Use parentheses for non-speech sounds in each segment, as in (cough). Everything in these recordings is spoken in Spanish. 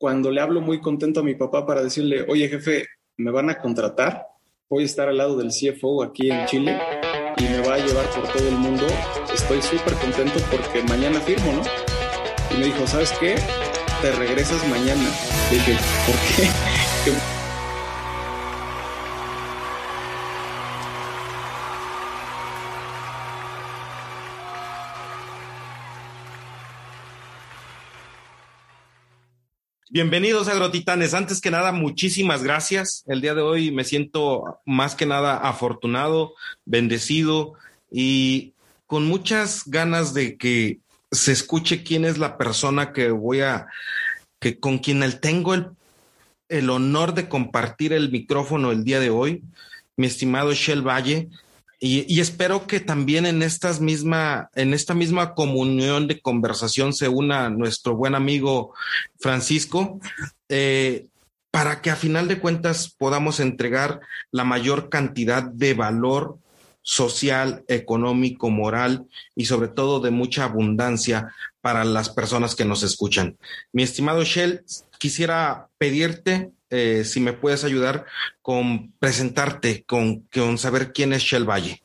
cuando le hablo muy contento a mi papá para decirle, oye jefe, me van a contratar, voy a estar al lado del CFO aquí en Chile y me va a llevar por todo el mundo, estoy súper contento porque mañana firmo, ¿no? Y me dijo, ¿sabes qué? Te regresas mañana. dije, ¿por qué? (laughs) Bienvenidos agrotitanes. Antes que nada, muchísimas gracias. El día de hoy me siento más que nada afortunado, bendecido y con muchas ganas de que se escuche quién es la persona que voy a, que con quien tengo el, el honor de compartir el micrófono el día de hoy, mi estimado Shell Valle. Y, espero que también en estas misma, en esta misma comunión de conversación se una nuestro buen amigo Francisco, eh, para que a final de cuentas podamos entregar la mayor cantidad de valor social, económico, moral y sobre todo de mucha abundancia para las personas que nos escuchan. Mi estimado Shell, quisiera pedirte eh, si me puedes ayudar con presentarte, con, con saber quién es Shell Valle.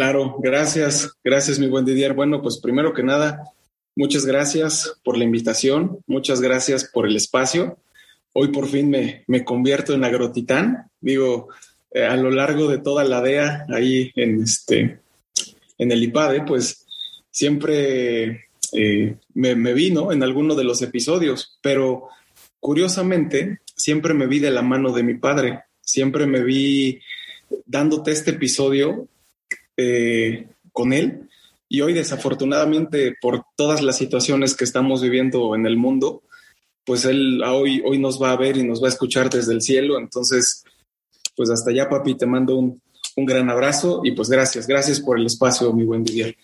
Claro, gracias, gracias mi buen Didier. Bueno, pues primero que nada, muchas gracias por la invitación, muchas gracias por el espacio. Hoy por fin me, me convierto en agrotitán. Digo, eh, a lo largo de toda la DEA, ahí en, este, en el IPADE, pues siempre eh, me, me vi en alguno de los episodios, pero curiosamente siempre me vi de la mano de mi padre, siempre me vi dándote este episodio eh, con él. Y hoy, desafortunadamente, por todas las situaciones que estamos viviendo en el mundo, pues él hoy, hoy nos va a ver y nos va a escuchar desde el cielo. Entonces, pues hasta allá, papi, te mando un, un gran abrazo y pues gracias, gracias por el espacio, mi buen Didier.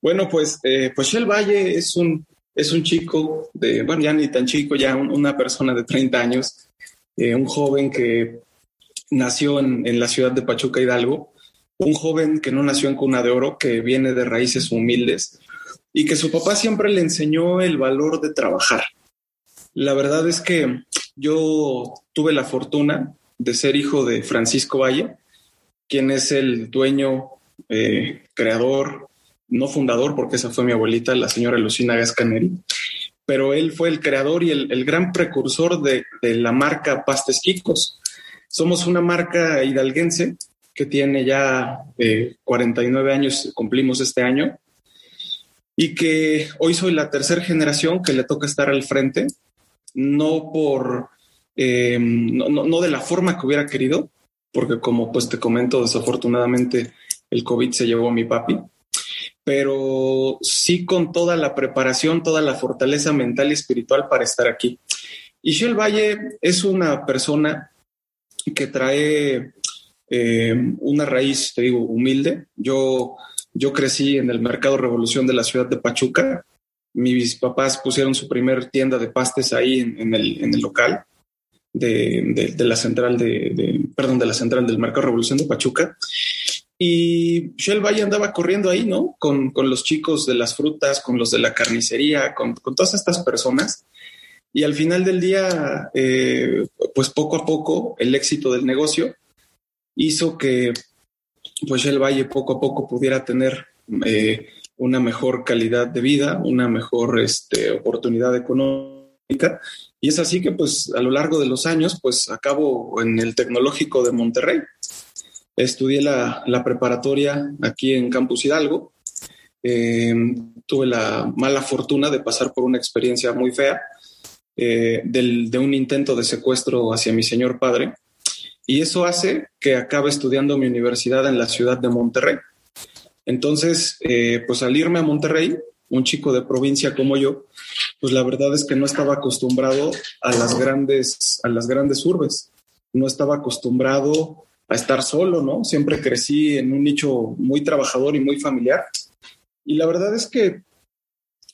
Bueno, pues, eh, pues Shell Valle es un, es un chico de, bueno, ya ni tan chico, ya una persona de 30 años, eh, un joven que nació en, la ciudad de Pachuca Hidalgo un joven que no nació en cuna de oro, que viene de raíces humildes y que su papá siempre le enseñó el valor de trabajar. La verdad es que yo tuve la fortuna de ser hijo de Francisco Valle, quien es el dueño, eh, creador, no fundador, porque esa fue mi abuelita, la señora Lucina Gascaneri, pero él fue el creador y el, gran precursor de, de, la marca Pastes Quicos. Somos una marca hidalguense que tiene ya 49 eh, años, cumplimos este año, y que hoy soy la tercera generación que le toca estar al frente, no por, eh, no, de la forma que hubiera querido, porque como pues te comento, desafortunadamente el COVID se llevó a mi papi, pero sí con toda la preparación, toda la fortaleza mental y espiritual para estar aquí. Y Shell Valle es una persona que trae eh, una raíz, te digo, humilde. Yo, yo crecí en el mercado Revolución de la ciudad de Pachuca. Mis papás pusieron su primer tienda de pastes ahí en, el, en el, local de, de, la central de, perdón, de la central del mercado Revolución de Pachuca. Y Shell Valle andaba corriendo ahí, ¿no? Con, con, los chicos de las frutas, con los de la carnicería, con, con todas estas personas. Y al final del día, eh, pues poco a poco, el éxito del negocio hizo que pues el Valle poco a poco pudiera tener eh, una mejor calidad de vida, una mejor este, oportunidad económica. Y es así que pues a lo largo de los años pues acabo en el Tecnológico de Monterrey. Estudié la, preparatoria aquí en Campus Hidalgo. Em, tuve la mala fortuna de pasar por una experiencia muy fea eh, del, de un intento de secuestro hacia mi señor padre y eso hace que acabe estudiando mi universidad en la ciudad de Monterrey. Entonces, eh, pues al irme a Monterrey, un chico de provincia como yo, pues la verdad es que no estaba acostumbrado a las grandes, a las grandes urbes. no estaba acostumbrado a estar solo, ¿no? Siempre crecí en un nicho muy trabajador y muy familiar. Y la verdad es que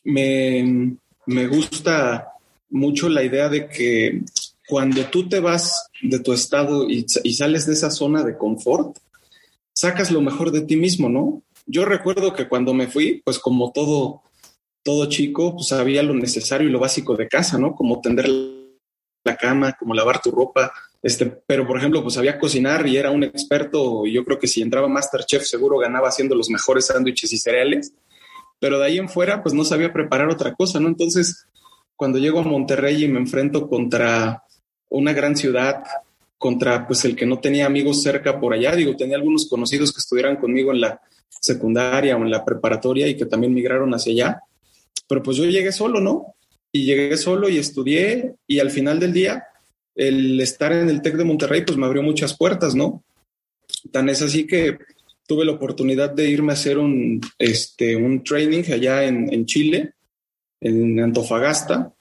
me, me gusta mucho la idea de que cuando tú te vas de tu estado y, y, sales de esa zona de confort, sacas lo mejor de ti mismo, ¿no? Yo recuerdo que cuando me fui, pues como todo, todo chico, pues había lo necesario y lo básico de casa, ¿no? Como tender la cama, como lavar tu ropa, este, pero por ejemplo, pues sabía cocinar y era un experto. Y yo creo que si entraba Masterchef, seguro ganaba haciendo los mejores sándwiches y cereales. Pero de ahí en fuera, pues no sabía preparar otra cosa, ¿no? Entonces, cuando llego a Monterrey y me enfrento contra una gran ciudad, contra pues el que no tenía amigos cerca por allá, digo, tenía algunos conocidos que estuvieran conmigo en la secundaria o en la preparatoria y que también migraron hacia allá, pero pues yo llegué solo, ¿no? Y llegué solo y estudié y al final del día el estar en el TEC de Monterrey pues me abrió muchas puertas, ¿no? Tan es así que tuve la oportunidad de irme a hacer un, este, un training allá en, en Chile, en Antofagasta,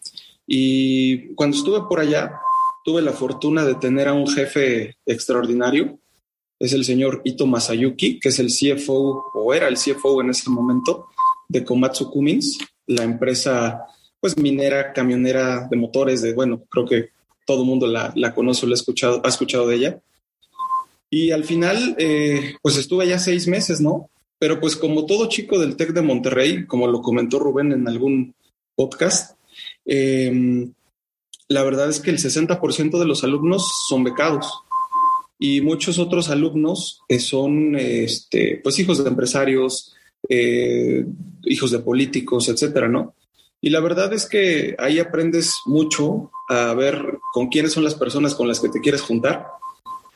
y cuando estuve por allá tuve la fortuna de tener a un jefe extraordinario, es el señor Ito Masayuki, que es el CFO o era el CFO en ese momento de Komatsu Cummins, la empresa pues minera, camionera de motores de, bueno, creo que todo el mundo la, la conoce, lo ha escuchado, ha escuchado de ella. Y al final, eh, pues estuve allá seis meses, ¿no? Pero pues como todo chico del TEC de Monterrey, como lo comentó Rubén en algún podcast, eh, la verdad es que el 60% de los alumnos son becados y muchos otros alumnos son este, pues hijos de empresarios, eh, hijos de políticos, etcétera, ¿no? Y la verdad es que ahí aprendes mucho a ver con quiénes son las personas con las que te quieres juntar,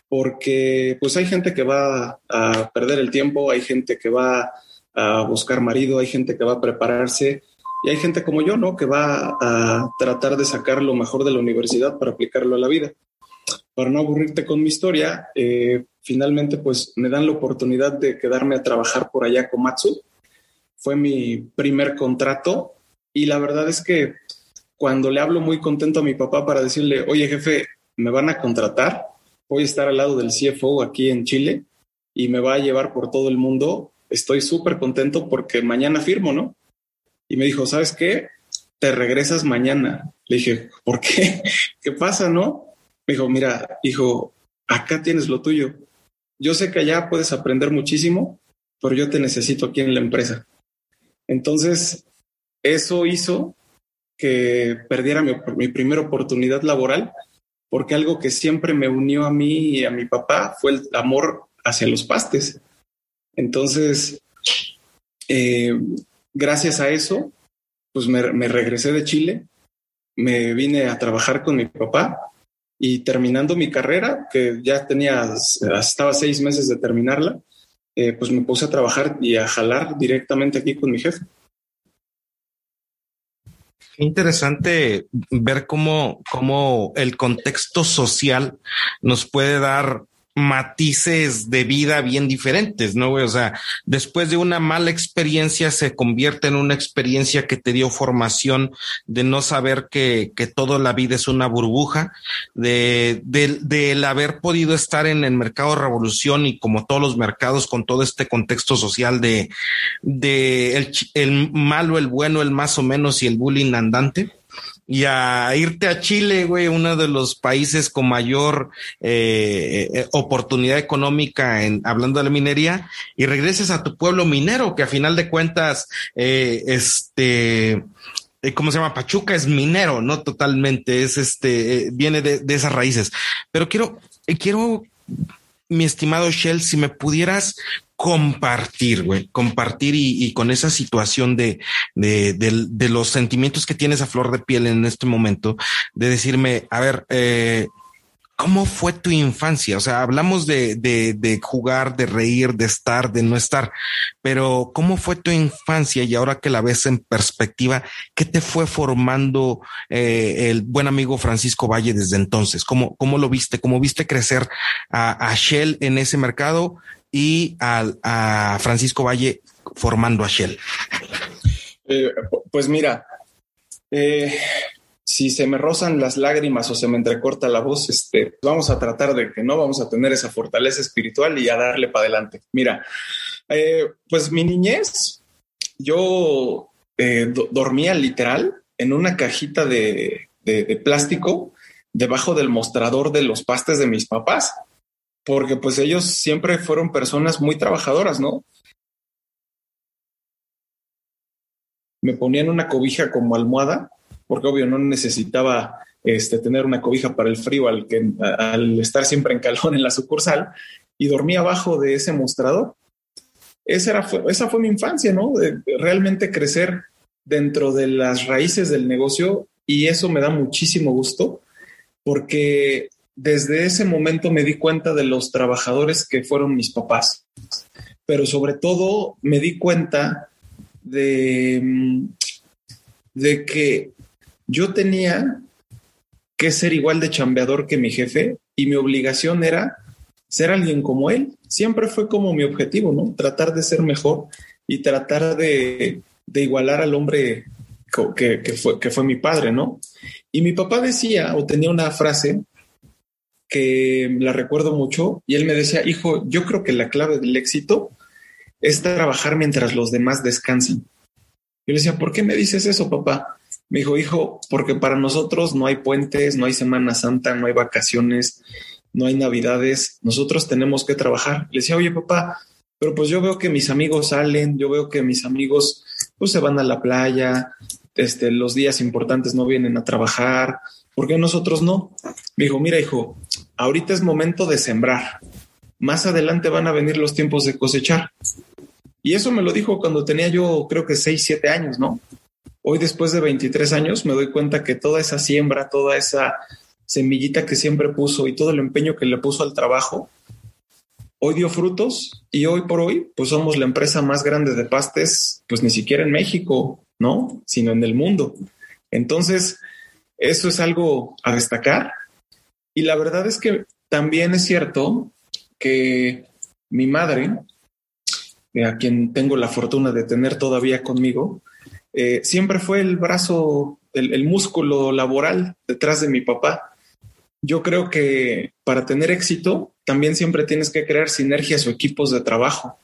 porque pues hay gente que va a perder el tiempo, hay gente que va a buscar marido, hay gente que va a prepararse y hay gente como yo, ¿no? Que va a tratar de sacar lo mejor de la universidad para aplicarlo a la vida. Para no aburrirte con mi historia, eh, finalmente pues me dan la oportunidad de quedarme a trabajar por allá con Matsu. Fue mi primer contrato y la verdad es que cuando le hablo muy contento a mi papá para decirle, oye jefe, me van a contratar, voy a estar al lado del CFO aquí en Chile y me va a llevar por todo el mundo, estoy súper contento porque mañana firmo, ¿no? Y me dijo, ¿sabes qué? Te regresas mañana. Le dije, ¿por qué? (laughs) ¿Qué pasa, no? Me dijo, mira, hijo, acá tienes lo tuyo. Yo sé que allá puedes aprender muchísimo, pero yo te necesito aquí en la empresa. Entonces, eso hizo que perdiera mi, primera oportunidad laboral, porque algo que siempre me unió a mí y a mi papá fue el amor hacia los pastes. Entonces, eh, gracias a eso, pues me, regresé de Chile, me vine a trabajar con mi papá y terminando mi carrera, que ya tenía, estaba seis meses de terminarla, eh, pues me puse a trabajar y a jalar directamente aquí con mi jefe. Interesante ver cómo, cómo el contexto social nos puede dar matices de vida bien diferentes, ¿no? O sea, después de una mala experiencia se convierte en una experiencia que te dio formación de no saber que, que toda la vida es una burbuja, de, del haber podido estar en el mercado revolución y como todos los mercados con todo este contexto social de, de el malo, el bueno, el más o menos y el bullying andante y a irte a Chile, güey, uno de los países con mayor eh, eh, oportunidad económica en hablando de la minería, y regreses a tu pueblo minero, que a final de cuentas, eh, este, ¿cómo se llama? Pachuca es minero, no totalmente, es este, viene de, esas raíces. Pero quiero, quiero, mi estimado Shell, si me pudieras compartir, güey, compartir y, y, con esa situación de, de, de, de, los sentimientos que tienes a flor de piel en este momento, de decirme, a ver, eh, ¿cómo fue tu infancia? O sea, hablamos de, de, jugar, de reír, de estar, de no estar, pero ¿cómo fue tu infancia? Y ahora que la ves en perspectiva, ¿qué te fue formando eh, el buen amigo Francisco Valle desde entonces? ¿Cómo, cómo lo viste? ¿Cómo viste crecer a, a Shell en ese mercado? Y al, a Francisco Valle formando a Shell? Eh, pues mira, eh, si se me rozan las lágrimas o se me entrecorta la voz, este, vamos a tratar de que no vamos a tener esa fortaleza espiritual y a darle para adelante. Mira, eh, pues mi niñez, yo dormía literal en una cajita de, de, plástico debajo del mostrador de los pastes de mis papás, porque pues ellos siempre fueron personas muy trabajadoras, ¿no? Me ponían una cobija como almohada, porque obvio no necesitaba este, tener una cobija para el frío al, que, al estar siempre en calor en la sucursal y dormía abajo de ese mostrador. Esa, era, esa fue mi infancia, ¿no? De realmente crecer dentro de las raíces del negocio y eso me da muchísimo gusto porque desde ese momento me di cuenta de los trabajadores que fueron mis papás, pero sobre todo me di cuenta de, mm, de que yo tenía que ser igual de chambeador que mi jefe y mi obligación era ser alguien como él. Siempre fue como mi objetivo, ¿no? Tratar de ser mejor y tratar de, de igualar al hombre que, fue, que fue mi padre, ¿no? Y mi papá decía o tenía una frase que la recuerdo mucho y él me decía, hijo, yo creo que la clave del éxito es trabajar mientras los demás descansen. Yo le decía, ¿por qué me dices eso, papá? Me dijo, hijo, porque para nosotros no hay puentes, no hay Semana Santa, no hay vacaciones, no hay Navidades, nosotros tenemos que trabajar. Le decía, oye, papá, pero pues yo veo que mis amigos salen, yo veo que mis amigos pues se van a la playa, este, los días importantes no vienen a trabajar, ¿por qué nosotros no? Me dijo, mira hijo, ahorita es momento de sembrar, más adelante van a venir los tiempos de cosechar. Y eso me lo dijo cuando tenía yo creo que 6, 7 años, ¿no? Hoy después de 23 años me doy cuenta que toda esa siembra, toda esa semillita que siempre puso y todo el empeño que le puso al trabajo, hoy dio frutos y hoy por hoy, pues somos la empresa más grande de pastes, pues ni siquiera en México, ¿no? Sino en el mundo. Entonces, eso es algo a destacar. Y la verdad es que también es cierto que mi madre, eh, a quien tengo la fortuna de tener todavía conmigo, eh, siempre fue el brazo, el músculo laboral detrás de mi papá yo creo que para tener éxito también siempre tienes que crear sinergias o equipos de trabajo.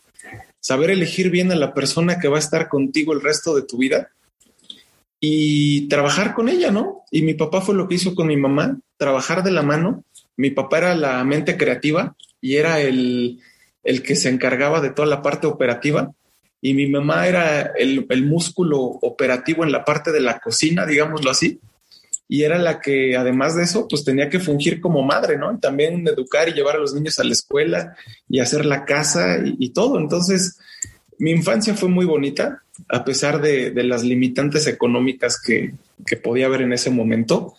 Saber elegir bien a la persona que va a estar contigo el resto de tu vida y trabajar con ella, ¿no? Y mi papá fue lo que hizo con mi mamá, trabajar de la mano. Mi papá era la mente creativa y era el, el que se encargaba de toda la parte operativa y mi mamá era el, el músculo operativo en la parte de la cocina, digámoslo así y era la que además de eso, pues tenía que fungir como madre, ¿no? Y también educar y llevar a los niños a la escuela y hacer la casa y, todo. Entonces, mi infancia fue muy bonita, a pesar de, las limitantes económicas que, que, podía haber en ese momento.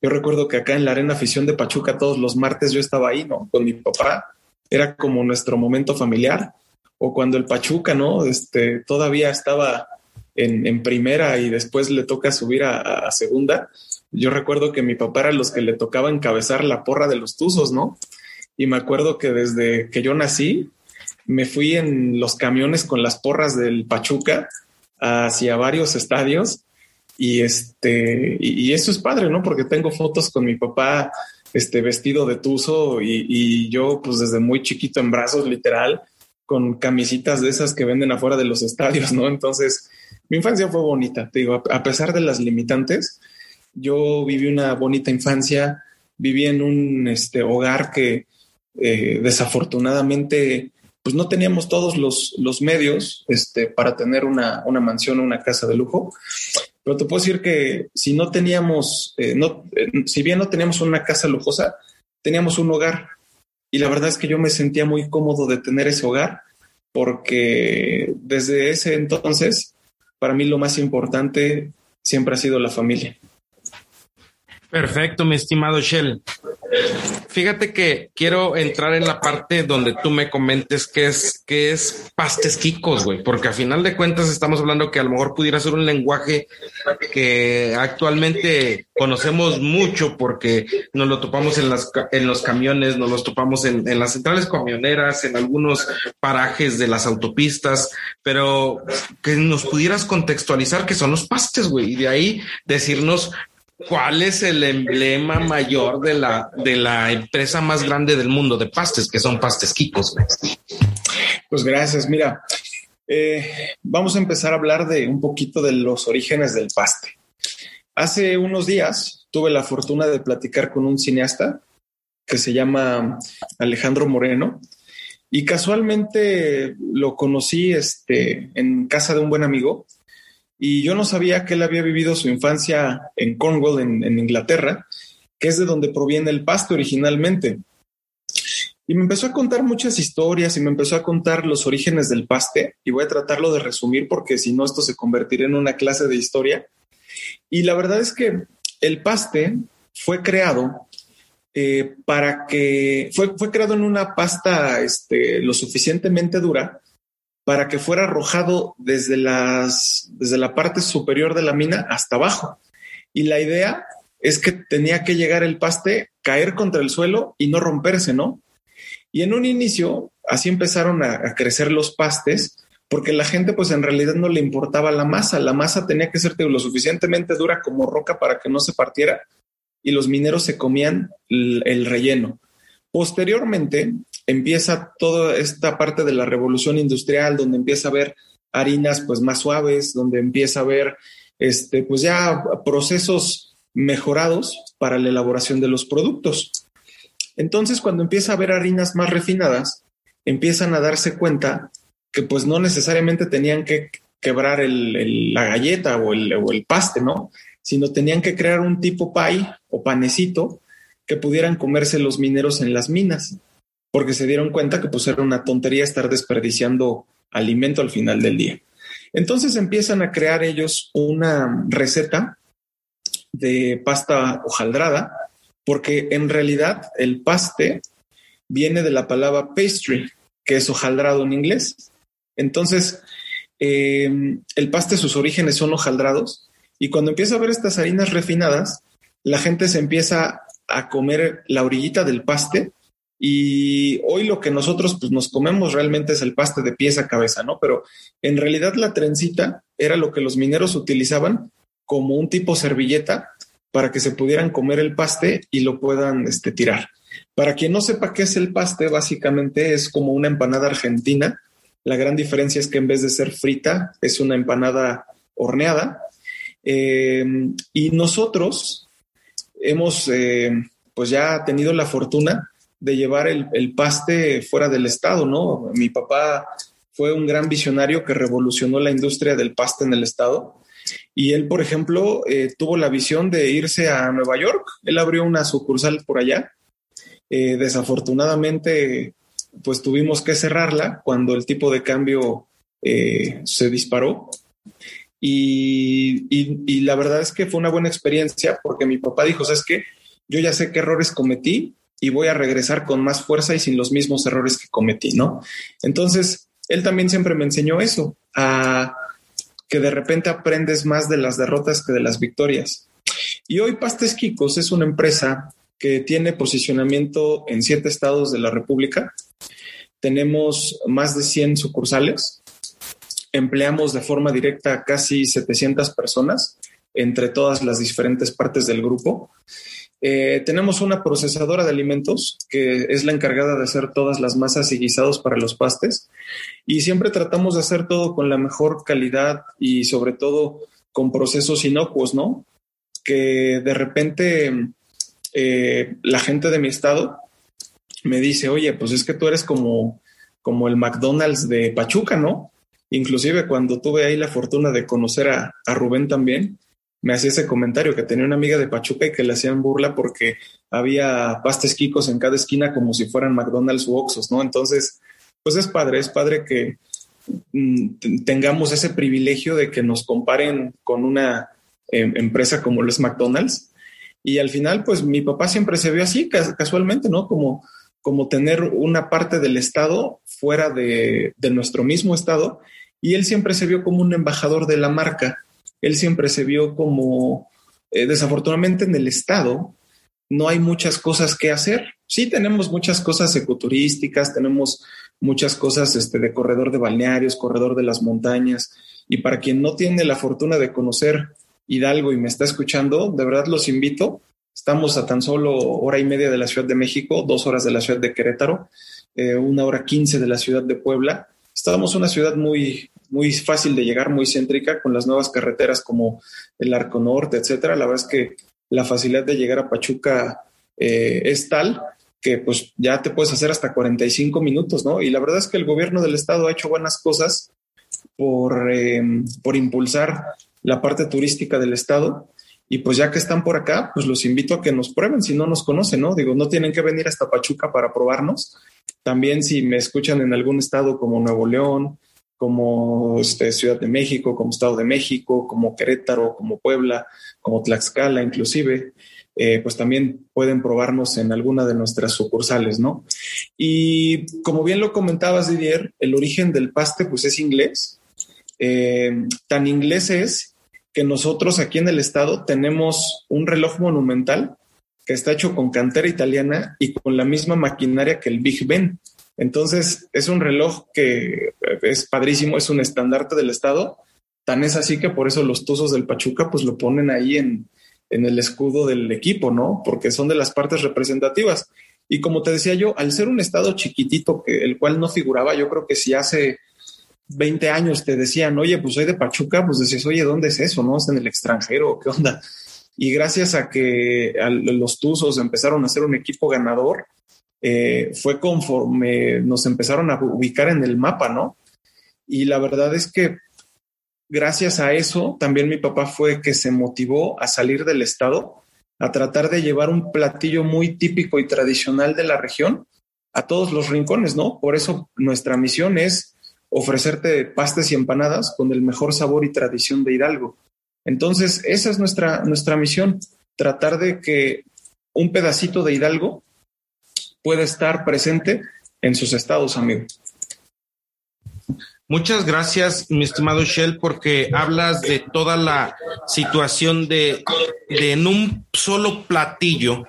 Yo recuerdo que acá en la Arena Afición de Pachuca todos los martes yo estaba ahí, ¿no? Con mi papá. Era como nuestro momento familiar. O cuando el Pachuca, ¿no? Este, todavía estaba en, primera y después le toca subir a segunda yo recuerdo que mi papá era los que le tocaba encabezar la porra de los Tuzos, ¿no? Y me acuerdo que desde que yo nací, me fui en los camiones con las porras del Pachuca hacia varios estadios y este y, eso es padre, ¿no? Porque tengo fotos con mi papá este vestido de tuzo y, y, yo pues desde muy chiquito en brazos literal con camisitas de esas que venden afuera de los estadios, ¿no? Entonces mi infancia fue bonita, te digo, a pesar de las limitantes, yo viví una bonita infancia, viví en un este, hogar que eh, desafortunadamente pues no teníamos todos los, los medios este, para tener una, una mansión o una casa de lujo. Pero te puedo decir que si no teníamos, eh, no, eh, si bien no teníamos una casa lujosa, teníamos un hogar. Y la verdad es que yo me sentía muy cómodo de tener ese hogar porque desde ese entonces, para mí lo más importante siempre ha sido la familia. Perfecto, mi estimado Shell. Fíjate que quiero entrar en la parte donde tú me comentes qué es, qué es pastes quicos, güey, porque a final de cuentas estamos hablando que a lo mejor pudiera ser un lenguaje que actualmente conocemos mucho porque nos lo topamos en, las, en los camiones, nos los topamos en, en las centrales camioneras, en algunos parajes de las autopistas, pero que nos pudieras contextualizar qué son los pastes, güey, y de ahí decirnos ¿cuál es el emblema mayor de la, de la empresa más grande del mundo de pastes, que son pastes Kikos? Pues gracias. Mira, eh, vamos a empezar a hablar de un poquito de los orígenes del paste. Hace unos días tuve la fortuna de platicar con un cineasta que se llama Alejandro Moreno y casualmente lo conocí este, en casa de un buen amigo y yo no sabía que él había vivido su infancia en Cornwall, en, Inglaterra, que es de donde proviene el paste originalmente. Y me empezó a contar muchas historias y me empezó a contar los orígenes del paste y voy a tratarlo de resumir porque si no esto se convertiría en una clase de historia. Y la verdad es que el paste fue creado eh, para que fue, fue creado en una pasta este, lo suficientemente dura para que fuera arrojado desde, las, desde la parte superior de la mina hasta abajo. Y la idea es que tenía que llegar el paste, caer contra el suelo y no romperse, ¿no? Y en un inicio, así empezaron a, crecer los pastes, porque la gente pues en realidad no le importaba la masa, la masa tenía que ser lo suficientemente dura como roca para que no se partiera y los mineros se comían el, relleno. Posteriormente empieza toda esta parte de la revolución industrial donde empieza a haber harinas pues más suaves, donde empieza a haber este pues ya procesos mejorados para la elaboración de los productos. Entonces, cuando empieza a haber harinas más refinadas, empiezan a darse cuenta que pues no necesariamente tenían que quebrar la galleta o el, o el paste, ¿no? sino tenían que crear un tipo pie o panecito que pudieran comerse los mineros en las minas, porque se dieron cuenta que pues era una tontería estar desperdiciando alimento al final del día. Entonces empiezan a crear ellos una receta de pasta hojaldrada, porque en realidad el paste viene de la palabra pastry, que es hojaldrado en inglés. Entonces, eh, el paste, sus orígenes son hojaldrados, y cuando empieza a ver estas harinas refinadas, la gente se empieza a comer la orillita del paste y hoy lo que nosotros pues, nos comemos realmente es el paste de pies a cabeza, ¿no? Pero en realidad la trencita era lo que los mineros utilizaban como un tipo servilleta para que se pudieran comer el paste y lo puedan este, tirar. Para quien no sepa qué es el paste, básicamente es como una empanada argentina. La gran diferencia es que en vez de ser frita, es una empanada horneada eh, y nosotros hemos eh, pues ya tenido la fortuna de llevar el, paste fuera del estado, ¿no? Mi papá fue un gran visionario que revolucionó la industria del paste en el estado. Y él, por ejemplo, eh, tuvo la visión de irse a Nueva York. Él abrió una sucursal por allá. desafortunadamente, pues tuvimos que cerrarla cuando el tipo de cambio se disparó. Y, la verdad es que fue una buena experiencia porque mi papá dijo, ¿sabes qué? Yo ya sé qué errores cometí y voy a regresar con más fuerza y sin los mismos errores que cometí, ¿no? Entonces, él también siempre me enseñó eso, a que de repente aprendes más de las derrotas que de las victorias. Y hoy Pastes Kikos es una empresa que tiene posicionamiento en siete estados de la República. Tenemos más de 100 sucursales empleamos de forma directa a casi 700 personas entre todas las diferentes partes del grupo. Eh, tenemos una procesadora de alimentos que es la encargada de hacer todas las masas y guisados para los pastes y siempre tratamos de hacer todo con la mejor calidad y sobre todo con procesos inocuos, ¿no? Que de repente eh, la gente de mi estado me dice, oye, pues es que tú eres como, como el McDonald's de Pachuca, ¿no? Inclusive cuando tuve ahí la fortuna de conocer a, Rubén también, me hacía ese comentario que tenía una amiga de Pachuca y que le hacían burla porque había pastes quicos en cada esquina como si fueran McDonald's u Oxos, ¿no? Entonces, pues es padre, es padre que mm, tengamos ese privilegio de que nos comparen con una em, empresa como lo es McDonald's. Y al final, pues mi papá siempre se vio así, casualmente, ¿no? Como, como tener una parte del Estado fuera de, de nuestro mismo Estado y él siempre se vio como un embajador de la marca. Él siempre se vio como, eh, desafortunadamente en el Estado, no hay muchas cosas que hacer. Sí tenemos muchas cosas ecoturísticas, tenemos muchas cosas este, de corredor de balnearios, corredor de las montañas. Y para quien no tiene la fortuna de conocer Hidalgo y me está escuchando, de verdad los invito. Estamos a tan solo hora y media de la Ciudad de México, dos horas de la Ciudad de Querétaro, eh, una hora quince de la Ciudad de Puebla. Estamos una ciudad muy, muy fácil de llegar, muy céntrica, con las nuevas carreteras como el Arco Norte, etcétera. La verdad es que la facilidad de llegar a Pachuca eh, es tal que pues ya te puedes hacer hasta 45 minutos, ¿no? Y la verdad es que el gobierno del estado ha hecho buenas cosas por, em, por impulsar la parte turística del estado. Y pues ya que están por acá, pues los invito a que nos prueben si no nos conocen, ¿no? Digo, no tienen que venir hasta Pachuca para probarnos. También si me escuchan en algún estado como Nuevo León, como este, Ciudad de México, como Estado de México, como Querétaro, como Puebla, como Tlaxcala inclusive, eh, pues también pueden probarnos en alguna de nuestras sucursales, ¿no? Y como bien lo comentabas, Didier, el origen del paste pues es inglés. Eh, tan inglés es que nosotros aquí en el estado tenemos un reloj monumental que está hecho con cantera italiana y con la misma maquinaria que el Big Ben. Entonces, es un reloj que es padrísimo, es un estandarte del estado. Tan es así que por eso los Tuzos del Pachuca pues lo ponen ahí en, en el escudo del equipo, ¿no? Porque son de las partes representativas. Y como te decía yo, al ser un estado chiquitito, el cual no figuraba, yo creo que si hace 20 años te decían, oye, pues soy de Pachuca, pues decías, oye, ¿dónde es eso? ¿No? ¿Es en el extranjero? ¿Qué onda? Y gracias a que los Tuzos empezaron a ser un equipo ganador, eh, fue conforme nos empezaron a ubicar en el mapa, ¿no? Y la verdad es que gracias a eso, también mi papá fue que se motivó a salir del estado, a tratar de llevar un platillo muy típico y tradicional de la región a todos los rincones, ¿no? Por eso nuestra misión es ofrecerte pastes y empanadas con el mejor sabor y tradición de Hidalgo. Entonces, esa es nuestra, nuestra misión, tratar de que un pedacito de Hidalgo pueda estar presente en sus estados, amigos. Muchas gracias, mi estimado Shell, porque hablas de toda la situación de, en un solo platillo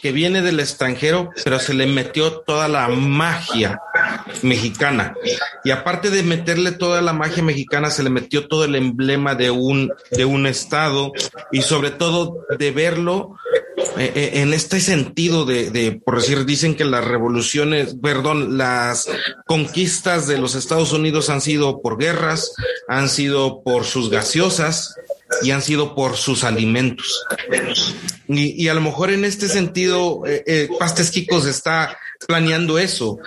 que viene del extranjero, pero se le metió toda la magia mexicana. Y aparte de meterle toda la magia mexicana, se le metió todo el emblema de un, de un estado y sobre todo de verlo en este sentido de, por decir, dicen que las revoluciones, perdón, las conquistas de los Estados Unidos han sido por guerras, han sido por sus gaseosas, y han sido por sus alimentos. Y, a lo mejor en este sentido, eh, eh, Pastes Kikos está planeando eso.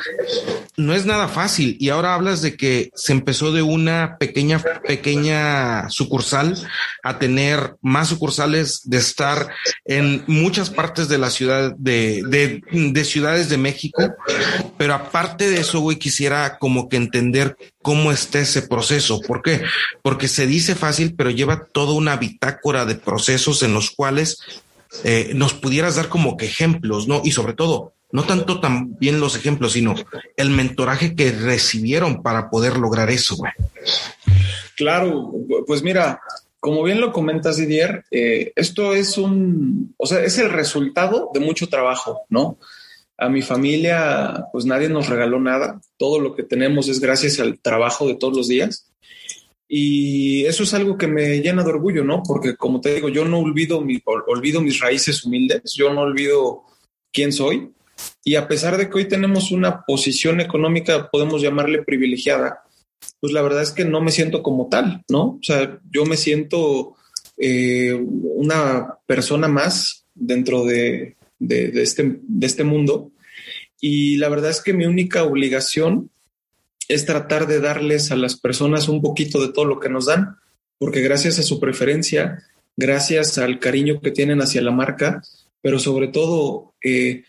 No es nada fácil. Y ahora hablas de que se empezó de una pequeña, pequeña sucursal a tener más sucursales, de estar en muchas partes de la ciudad, de, de, de ciudades de México. Pero aparte de eso, güey, quisiera como que entender cómo está ese proceso. ¿Por qué? Porque se dice fácil, pero lleva toda una bitácora de procesos en los cuales eh, nos pudieras dar como que ejemplos, ¿no? Y sobre todo, no tanto también los ejemplos, sino el mentoraje que recibieron para poder lograr eso, güey. Claro, pues mira, como bien lo comentas, Didier, eh, esto es un, o sea, es el resultado de mucho trabajo, ¿no? A mi familia, pues nadie nos regaló nada. Todo lo que tenemos es gracias al trabajo de todos los días. Y eso es algo que me llena de orgullo, ¿no? Porque como te digo, yo no olvido, mi, olvido mis raíces humildes, yo no olvido quién soy. Y a pesar de que hoy tenemos una posición económica, podemos llamarle privilegiada, pues la verdad es que no me siento como tal, ¿no? O sea, yo me siento eh, una persona más dentro de, de, este, de este mundo. Y la verdad es que mi única obligación es tratar de darles a las personas un poquito de todo lo que nos dan, porque gracias a su preferencia, gracias al cariño que tienen hacia la marca, pero sobre todo eh,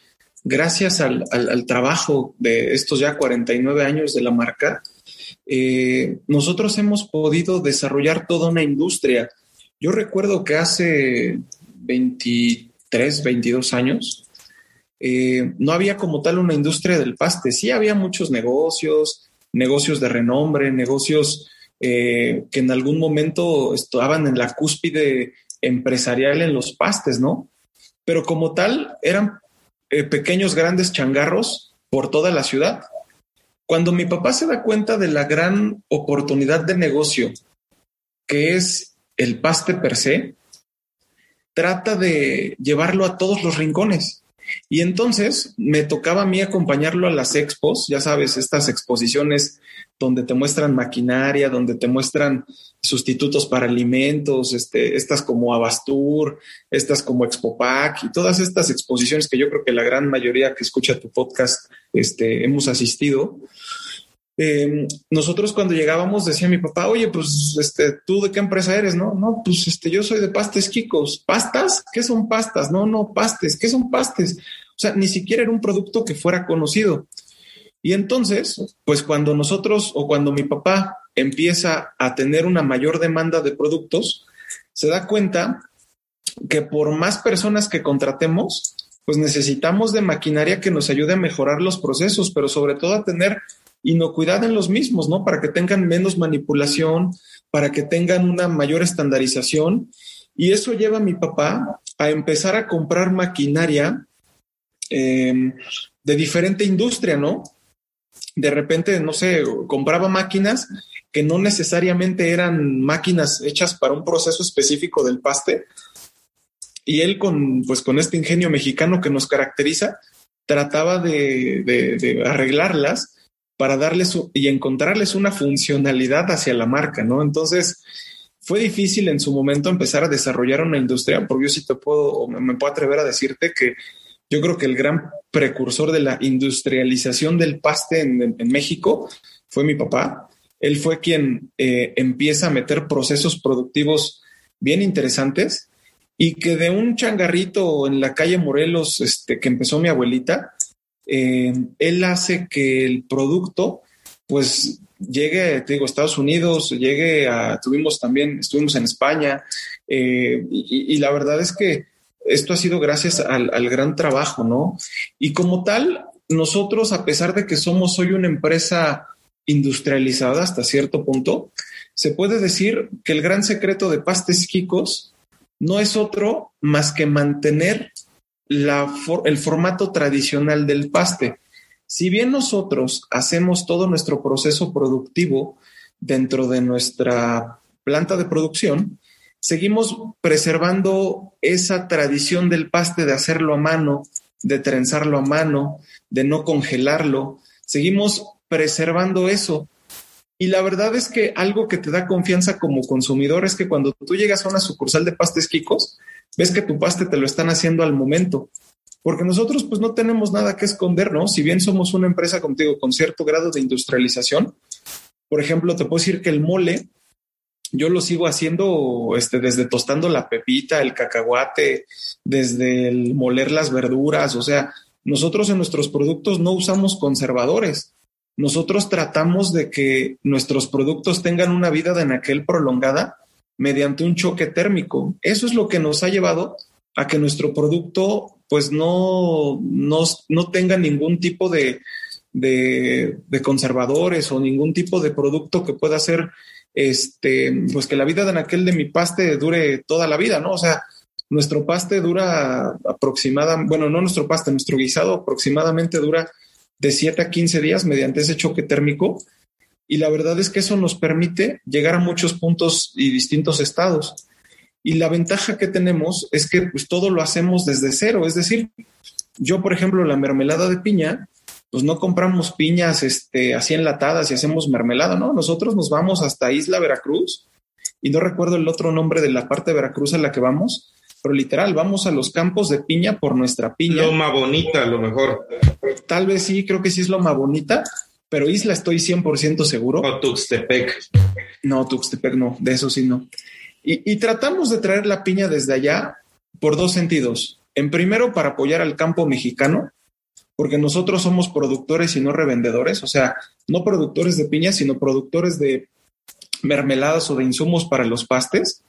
gracias al, trabajo de estos ya 49 años de la marca, eh, nosotros hemos podido desarrollar toda una industria. Yo recuerdo que hace 20, tres, 22 años, eh, no había como tal una industria del paste. Sí había muchos negocios, negocios de renombre, negocios eh, que en algún momento estaban en la cúspide empresarial en los pastes, ¿no? Pero como tal, eran eh, pequeños, grandes changarros por toda la ciudad. Cuando mi papá se da cuenta de la gran oportunidad de negocio que es el paste per se, trata de llevarlo a todos los rincones. Y entonces me tocaba a mí acompañarlo a las expos, ya sabes, estas exposiciones donde te muestran maquinaria, donde te muestran sustitutos para alimentos, este, estas como Abastur, estas como Expopac y todas estas exposiciones que yo creo que la gran mayoría que escucha tu podcast este, hemos asistido. Em, nosotros cuando llegábamos decía mi papá, oye, pues este, tú de qué empresa eres, no? No, pues este, yo soy de pastes Kikos. ¿Pastas? ¿Qué son pastas? No, no, pastes. ¿Qué son pastes? O sea, ni siquiera era un producto que fuera conocido. Y entonces, pues cuando nosotros o cuando mi papá empieza a tener una mayor demanda de productos, se da cuenta que por más personas que contratemos, pues necesitamos de maquinaria que nos ayude a mejorar los procesos, pero sobre todo a tener inocuidad en los mismos, ¿no? Para que tengan menos manipulación, para que tengan una mayor estandarización. Y eso lleva a mi papá a empezar a comprar maquinaria em, de diferente industria, ¿no? De repente, no sé, compraba máquinas que no necesariamente eran máquinas hechas para un proceso específico del paste. Y él con, pues, con este ingenio mexicano que nos caracteriza, trataba de, de arreglarlas para darles y encontrarles una funcionalidad hacia la marca, ¿no? Entonces, fue difícil en su momento empezar a desarrollar una industria, porque yo sí te puedo, me puedo atrever a decirte que yo creo que el gran precursor de la industrialización del paste en, México fue mi papá. Él fue quien eh, empieza a meter procesos productivos bien interesantes y que de un changarrito en la calle Morelos, este, que empezó mi abuelita, eh, él hace que el producto, pues, llegue, te digo, a Estados Unidos, llegue a, tuvimos también, estuvimos en España, eh, y, la verdad es que esto ha sido gracias al, gran trabajo, ¿no? Y como tal, nosotros, a pesar de que somos hoy una empresa industrializada hasta cierto punto, se puede decir que el gran secreto de Pastes Kikos no es otro más que mantener el formato tradicional del paste. Si bien nosotros hacemos todo nuestro proceso productivo dentro de nuestra planta de producción, seguimos preservando esa tradición del paste de hacerlo a mano, de trenzarlo a mano, de no congelarlo. Seguimos preservando eso. Y la verdad es que algo que te da confianza como consumidor es que cuando tú llegas a una sucursal de pastes Kikos, ves que tu paste te lo están haciendo al momento. Porque nosotros pues no tenemos nada que esconder, ¿no? Si bien somos una empresa, contigo con cierto grado de industrialización, por ejemplo, te puedo decir que el mole, yo lo sigo haciendo este, desde tostando la pepita, el cacahuate, desde el moler las verduras, o sea, nosotros en nuestros productos no usamos conservadores. Nosotros tratamos de que nuestros productos tengan una vida de anaquel prolongada mediante un choque térmico. Eso es lo que nos ha llevado a que nuestro producto pues no, no, tenga ningún tipo de, de, conservadores o ningún tipo de producto que pueda hacer este, pues que la vida de aquel de mi paste dure toda la vida, ¿no? O sea, nuestro paste dura aproximadamente, bueno, no nuestro paste, nuestro guisado aproximadamente dura de 7 a 15 días mediante ese choque térmico y la verdad es que eso nos permite llegar a muchos puntos y distintos estados. Y la ventaja que tenemos es que pues todo lo hacemos desde cero, es decir, yo por ejemplo la mermelada de piña, pues no compramos piñas este, así enlatadas y hacemos mermelada, ¿no? Nosotros nos vamos hasta Isla Veracruz y no recuerdo el otro nombre de la parte de Veracruz a la que vamos, pero literal, vamos a los campos de piña por nuestra piña. Loma Bonita, a lo mejor. Tal vez sí, creo que sí es Loma Bonita, pero Isla estoy 100% seguro. O Tuxtepec. No, Tuxtepec no, de eso sí no. Y, tratamos de traer la piña desde allá por dos sentidos. En primero, para apoyar al campo mexicano, porque nosotros somos productores y no revendedores, o sea, no productores de piña, sino productores de mermeladas o de insumos para los pastes.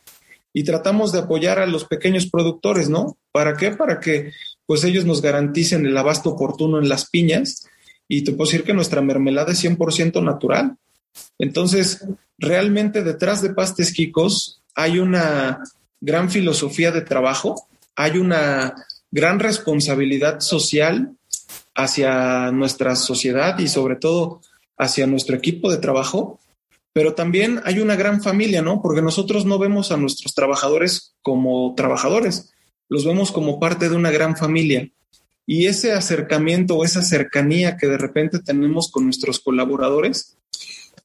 Y tratamos de apoyar a los pequeños productores, ¿no? ¿Para qué? Para que pues ellos nos garanticen el abasto oportuno en las piñas y te puedo decir que nuestra mermelada es 100% natural. Entonces, realmente detrás de Pastes Kikos hay una gran filosofía de trabajo, hay una gran responsabilidad social hacia nuestra sociedad y sobre todo hacia nuestro equipo de trabajo, pero también hay una gran familia, ¿no? Porque nosotros no vemos a nuestros trabajadores como trabajadores, los vemos como parte de una gran familia. Y ese acercamiento o esa cercanía que de repente tenemos con nuestros colaboradores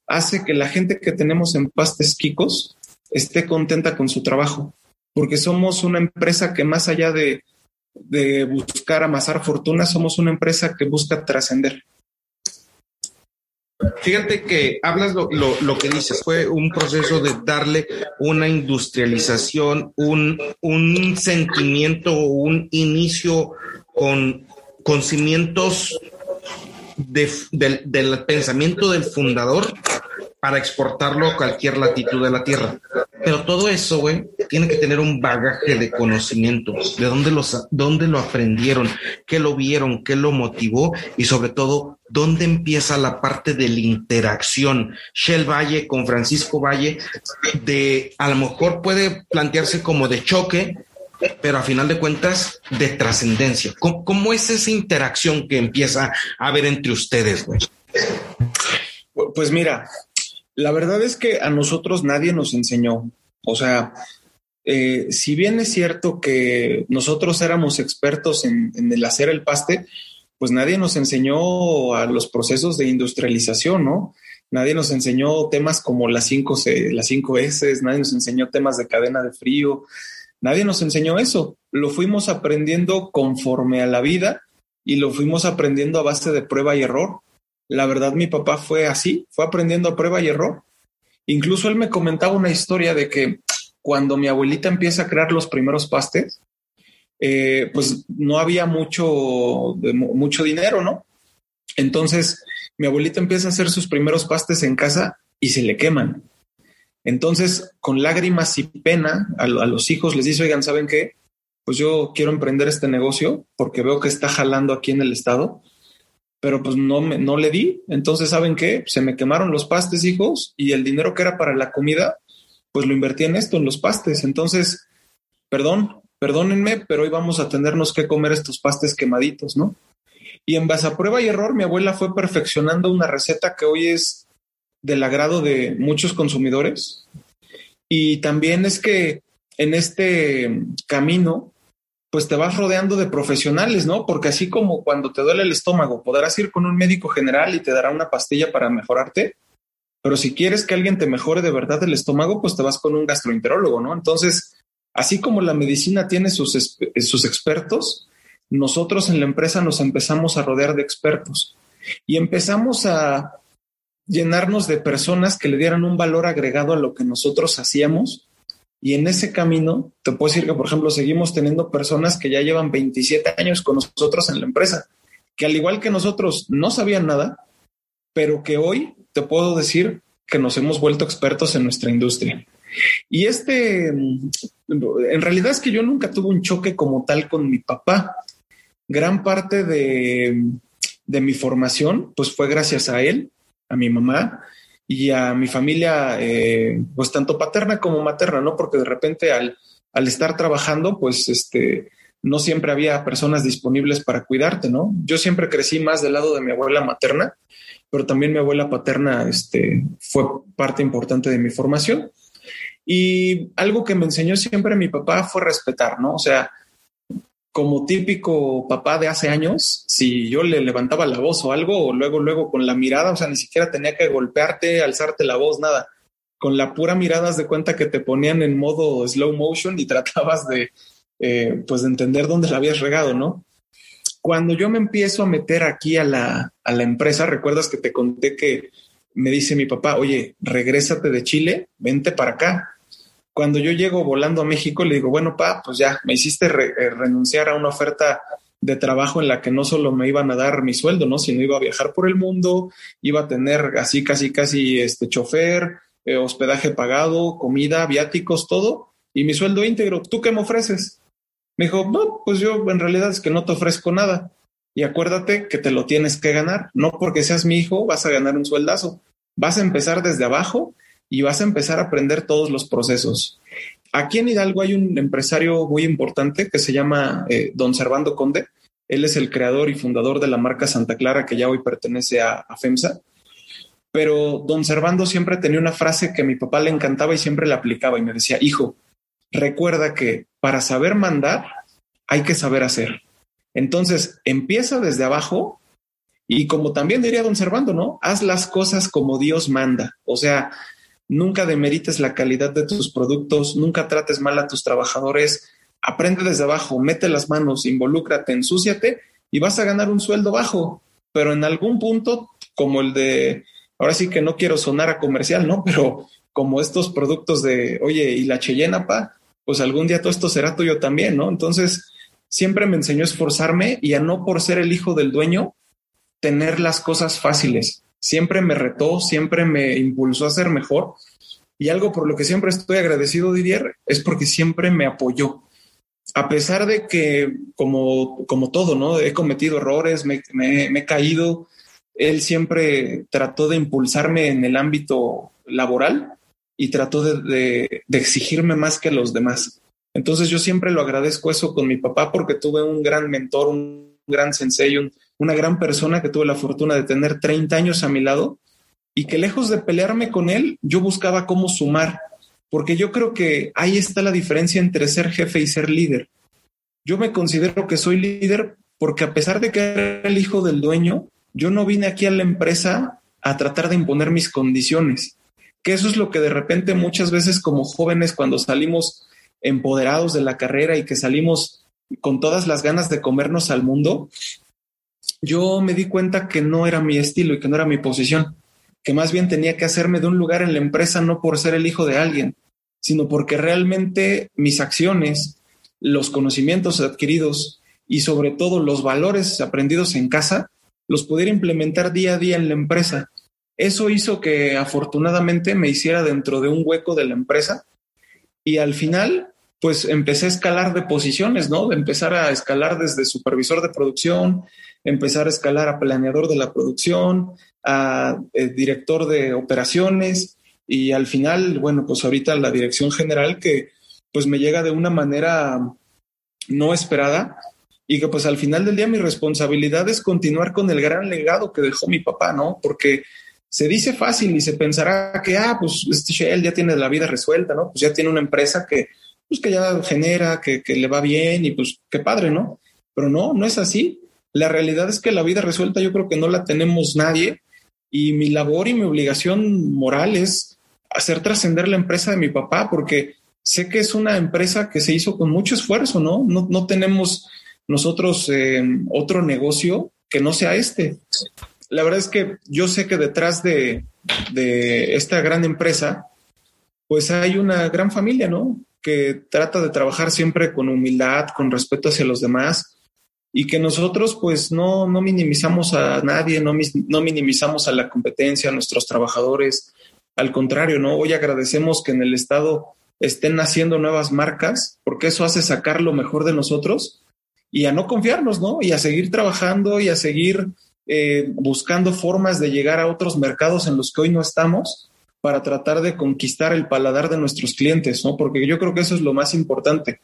hace que la gente que tenemos en Pastes Kikos esté contenta con su trabajo, porque somos una empresa que más allá de, de buscar amasar fortuna, somos una empresa que busca trascender. Fíjate que hablas lo, lo, que dices, fue un proceso de darle una industrialización, un, un sentimiento, un inicio con, con cimientos del pensamiento del fundador para exportarlo a cualquier latitud de la Tierra. Pero todo eso, güey, tiene que tener un bagaje de conocimientos, de dónde, los, dónde lo aprendieron, qué lo vieron, qué lo motivó y sobre todo, dónde empieza la parte de la interacción. Shell Valle con Francisco Valle, de a lo mejor puede plantearse como de choque, pero a final de cuentas de trascendencia. ¿Cómo, es esa interacción que empieza a haber entre ustedes? Güey? Pues mira, la verdad es que a nosotros nadie nos enseñó. O sea, eh, si bien es cierto que nosotros éramos expertos en, el hacer el paste, pues nadie nos enseñó a los procesos de industrialización, ¿no? Nadie nos enseñó temas como las cinco, las cinco S, nadie nos enseñó temas de cadena de frío, nadie nos enseñó eso. Lo fuimos aprendiendo conforme a la vida y lo fuimos aprendiendo a base de prueba y error. La verdad, mi papá fue así, fue aprendiendo a prueba y error. Incluso él me comentaba una historia de que cuando mi abuelita empieza a crear los primeros pastes, eh, pues no había mucho, mucho dinero, ¿no? Entonces, mi abuelita empieza a hacer sus primeros pastes en casa y se le queman. Entonces, con lágrimas y pena, a, los hijos les dice, oigan, ¿saben qué? Pues yo quiero emprender este negocio porque veo que está jalando aquí en el estado pero pues no, me, no le di. Entonces, ¿saben qué? Se me quemaron los pastes, hijos, y el dinero que era para la comida, pues lo invertí en esto, en los pastes. Entonces, perdón, perdónenme, pero hoy vamos a tenernos que comer estos pastes quemaditos, ¿no? Y en base a prueba y error, mi abuela fue perfeccionando una receta que hoy es del agrado de muchos consumidores. Y también es que en este camino, pues te vas rodeando de profesionales, ¿no? Porque así como cuando te duele el estómago, podrás ir con un médico general y te dará una pastilla para mejorarte, pero si quieres que alguien te mejore de verdad el estómago, pues te vas con un gastroenterólogo, ¿no? Entonces, así como la medicina tiene sus, sus expertos, nosotros en la empresa nos empezamos a rodear de expertos y empezamos a llenarnos de personas que le dieran un valor agregado a lo que nosotros hacíamos y en ese camino, te puedo decir que, por ejemplo, seguimos teniendo personas que ya llevan 27 años con nosotros en la empresa, que al igual que nosotros no sabían nada, pero que hoy te puedo decir que nos hemos vuelto expertos en nuestra industria. Y este, en realidad es que yo nunca tuve un choque como tal con mi papá. Gran parte de, de mi formación, pues fue gracias a él, a mi mamá, y a mi familia, eh, pues tanto paterna como materna, ¿no? Porque de repente al, al estar trabajando, pues este, no siempre había personas disponibles para cuidarte, ¿no? Yo siempre crecí más del lado de mi abuela materna, pero también mi abuela paterna este, fue parte importante de mi formación. Y algo que me enseñó siempre mi papá fue respetar, ¿no? O sea, como típico papá de hace años, si yo le levantaba la voz o algo, o luego, luego con la mirada, o sea, ni siquiera tenía que golpearte, alzarte la voz, nada. Con la pura mirada, de cuenta que te ponían en modo slow motion y (laughs) tratabas de, eh, pues, de entender dónde la habías regado, ¿no? Cuando yo me empiezo a meter aquí a la, a la empresa, recuerdas que te conté que me dice mi papá, oye, regrésate de Chile, vente para acá cuando yo llego volando a México, le digo, bueno, pa, pues ya, me hiciste eh, renunciar a una oferta de trabajo en la que no solo me iban a dar mi sueldo, ¿no? Sino iba a viajar por el mundo, iba a tener así casi casi este chofer, eh, hospedaje pagado, comida, viáticos, todo, y mi sueldo íntegro. ¿Tú qué me ofreces? Me dijo, no, pues yo en realidad es que no te ofrezco nada. Y acuérdate que te lo tienes que ganar. No porque seas mi hijo vas a ganar un sueldazo. Vas a empezar desde abajo y vas a empezar a aprender todos los procesos. Aquí en Hidalgo hay un empresario muy importante que se llama eh, Don Servando Conde. Él es el creador y fundador de la marca Santa Clara, que ya hoy pertenece a, FEMSA. pero don Servando siempre tenía una frase que a mi papá le encantaba y siempre la aplicaba y me decía, hijo, recuerda que para saber mandar hay que saber hacer. Entonces, empieza desde abajo y como también diría don Servando, ¿no? Haz las cosas como Dios manda. O sea, nunca demerites la calidad de tus productos, nunca trates mal a tus trabajadores, aprende desde abajo, mete las manos, involúcrate, ensúciate y vas a ganar un sueldo bajo. Pero en algún punto, como el de, ahora sí que no quiero sonar a comercial, ¿no? Pero como estos productos de, oye, y la Cheyenne, pa, pues algún día todo esto será tuyo también, ¿no? Entonces, siempre me enseñó a esforzarme y a no por ser el hijo del dueño, tener las cosas fáciles. Siempre me retó, siempre me impulsó a ser mejor. Y algo por lo que siempre estoy agradecido, Didier, es porque siempre me apoyó. A pesar de que, como, como todo, ¿no? He cometido errores, me, he caído, él siempre trató de impulsarme en el ámbito laboral y trató de, de, exigirme más que los demás. Entonces yo siempre lo agradezco eso con mi papá porque tuve un gran mentor, un gran sensei, una gran persona que tuve la fortuna de tener 30 años a mi lado y que lejos de pelearme con él, yo buscaba cómo sumar, porque yo creo que ahí está la diferencia entre ser jefe y ser líder. Yo me considero que soy líder porque a pesar de que era el hijo del dueño, yo no vine aquí a la empresa a tratar de imponer mis condiciones, que eso es lo que de repente muchas veces como jóvenes cuando salimos empoderados de la carrera y que salimos con todas las ganas de comernos al mundo, yo me di cuenta que no era mi estilo y que no era mi posición, que más bien tenía que hacerme de un lugar en la empresa no por ser el hijo de alguien, sino porque realmente mis acciones, los conocimientos adquiridos y sobre todo los valores aprendidos en casa, los pudiera implementar día a día en la empresa. Eso hizo que afortunadamente me hiciera dentro de un hueco de la empresa y al final pues empecé a escalar de posiciones, ¿no? De empezar a escalar desde supervisor de producción, empezar a escalar a planeador de la producción, a eh, director de operaciones y al final, bueno, pues ahorita la dirección general que pues me llega de una manera no esperada y que pues al final del día mi responsabilidad es continuar con el gran legado que dejó mi papá, ¿no? Porque se dice fácil y se pensará que, ah, pues este Shell ya tiene la vida resuelta, ¿no? Pues ya tiene una empresa que, pues que ya genera, que, que le va bien y pues qué padre, ¿no? Pero no, no es así. La realidad es que la vida resuelta yo creo que no la tenemos nadie y mi labor y mi obligación moral es hacer trascender la empresa de mi papá porque sé que es una empresa que se hizo con mucho esfuerzo, ¿no? No, no tenemos nosotros eh, otro negocio que no sea este. La verdad es que yo sé que detrás de, de esta gran empresa, pues hay una gran familia, ¿no? que trata de trabajar siempre con humildad, con respeto hacia los demás y que nosotros pues no, no minimizamos a nadie, no, no minimizamos a la competencia, a nuestros trabajadores. Al contrario, ¿no? Hoy agradecemos que en el Estado estén naciendo nuevas marcas porque eso hace sacar lo mejor de nosotros y a no confiarnos, ¿no? Y a seguir trabajando y a seguir eh, buscando formas de llegar a otros mercados en los que hoy no estamos para tratar de conquistar el paladar de nuestros clientes, ¿no? Porque yo creo que eso es lo más importante.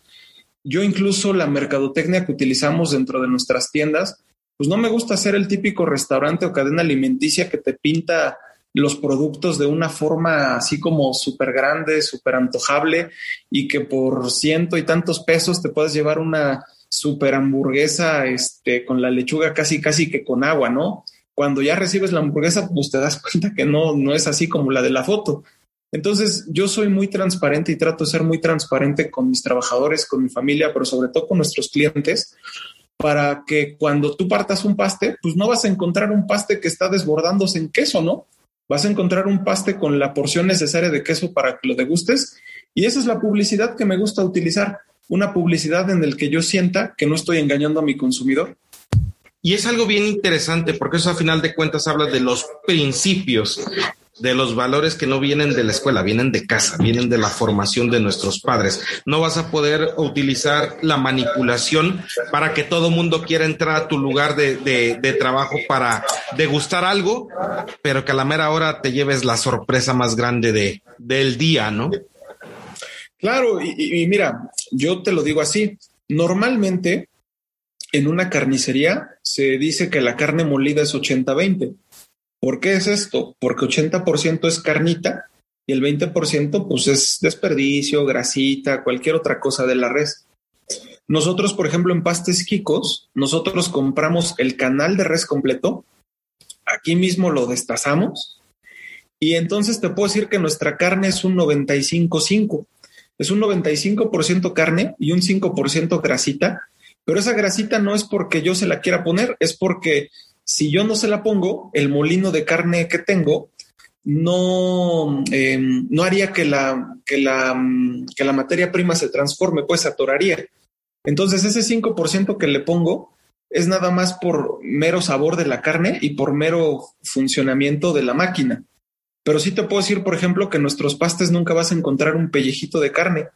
Yo incluso la mercadotecnia que utilizamos dentro de nuestras tiendas, pues no me gusta ser el típico restaurante o cadena alimenticia que te pinta los productos de una forma así como súper grande, súper antojable y que por ciento y tantos pesos te puedes llevar una súper hamburguesa este, con la lechuga casi, casi que con agua, ¿no? cuando ya recibes la hamburguesa, pues te das cuenta que no, no es así como la de la foto. Entonces, yo soy muy transparente y trato de ser muy transparente con mis trabajadores, con mi familia, pero sobre todo con nuestros clientes, para que cuando tú partas un paste, pues no vas a encontrar un paste que está desbordándose en queso, ¿no? Vas a encontrar un paste con la porción necesaria de queso para que lo degustes. Y esa es la publicidad que me gusta utilizar, una publicidad en la que yo sienta que no estoy engañando a mi consumidor, y es algo bien interesante porque eso a final de cuentas habla de los principios, de los valores que no vienen de la escuela, vienen de casa, vienen de la formación de nuestros padres. No vas a poder utilizar la manipulación para que todo mundo quiera entrar a tu lugar de, de, trabajo para degustar algo, pero que a la mera hora te lleves la sorpresa más grande de, del día, ¿no? Claro, y mira, yo te lo digo así, normalmente en una carnicería se dice que la carne molida es 80-20. ¿Por qué es esto? Porque 80% es carnita y el 20% pues es desperdicio, grasita, cualquier otra cosa de la res. Nosotros, por ejemplo, en Pastes Kikos, nosotros compramos el canal de res completo, aquí mismo lo destazamos y entonces te puedo decir que nuestra carne es un 95-5. Es un 95% carne y un 5% grasita, pero esa grasita no es porque yo se la quiera poner, es porque si yo no se la pongo, el molino de carne que tengo no, em, no haría que la, que, la, que la materia prima se transforme, pues se atoraría. Entonces ese 5% que le pongo es nada más por mero sabor de la carne y por mero funcionamiento de la máquina. Pero sí te puedo decir, por ejemplo, que en nuestros pastes nunca vas a encontrar un pellejito de carne.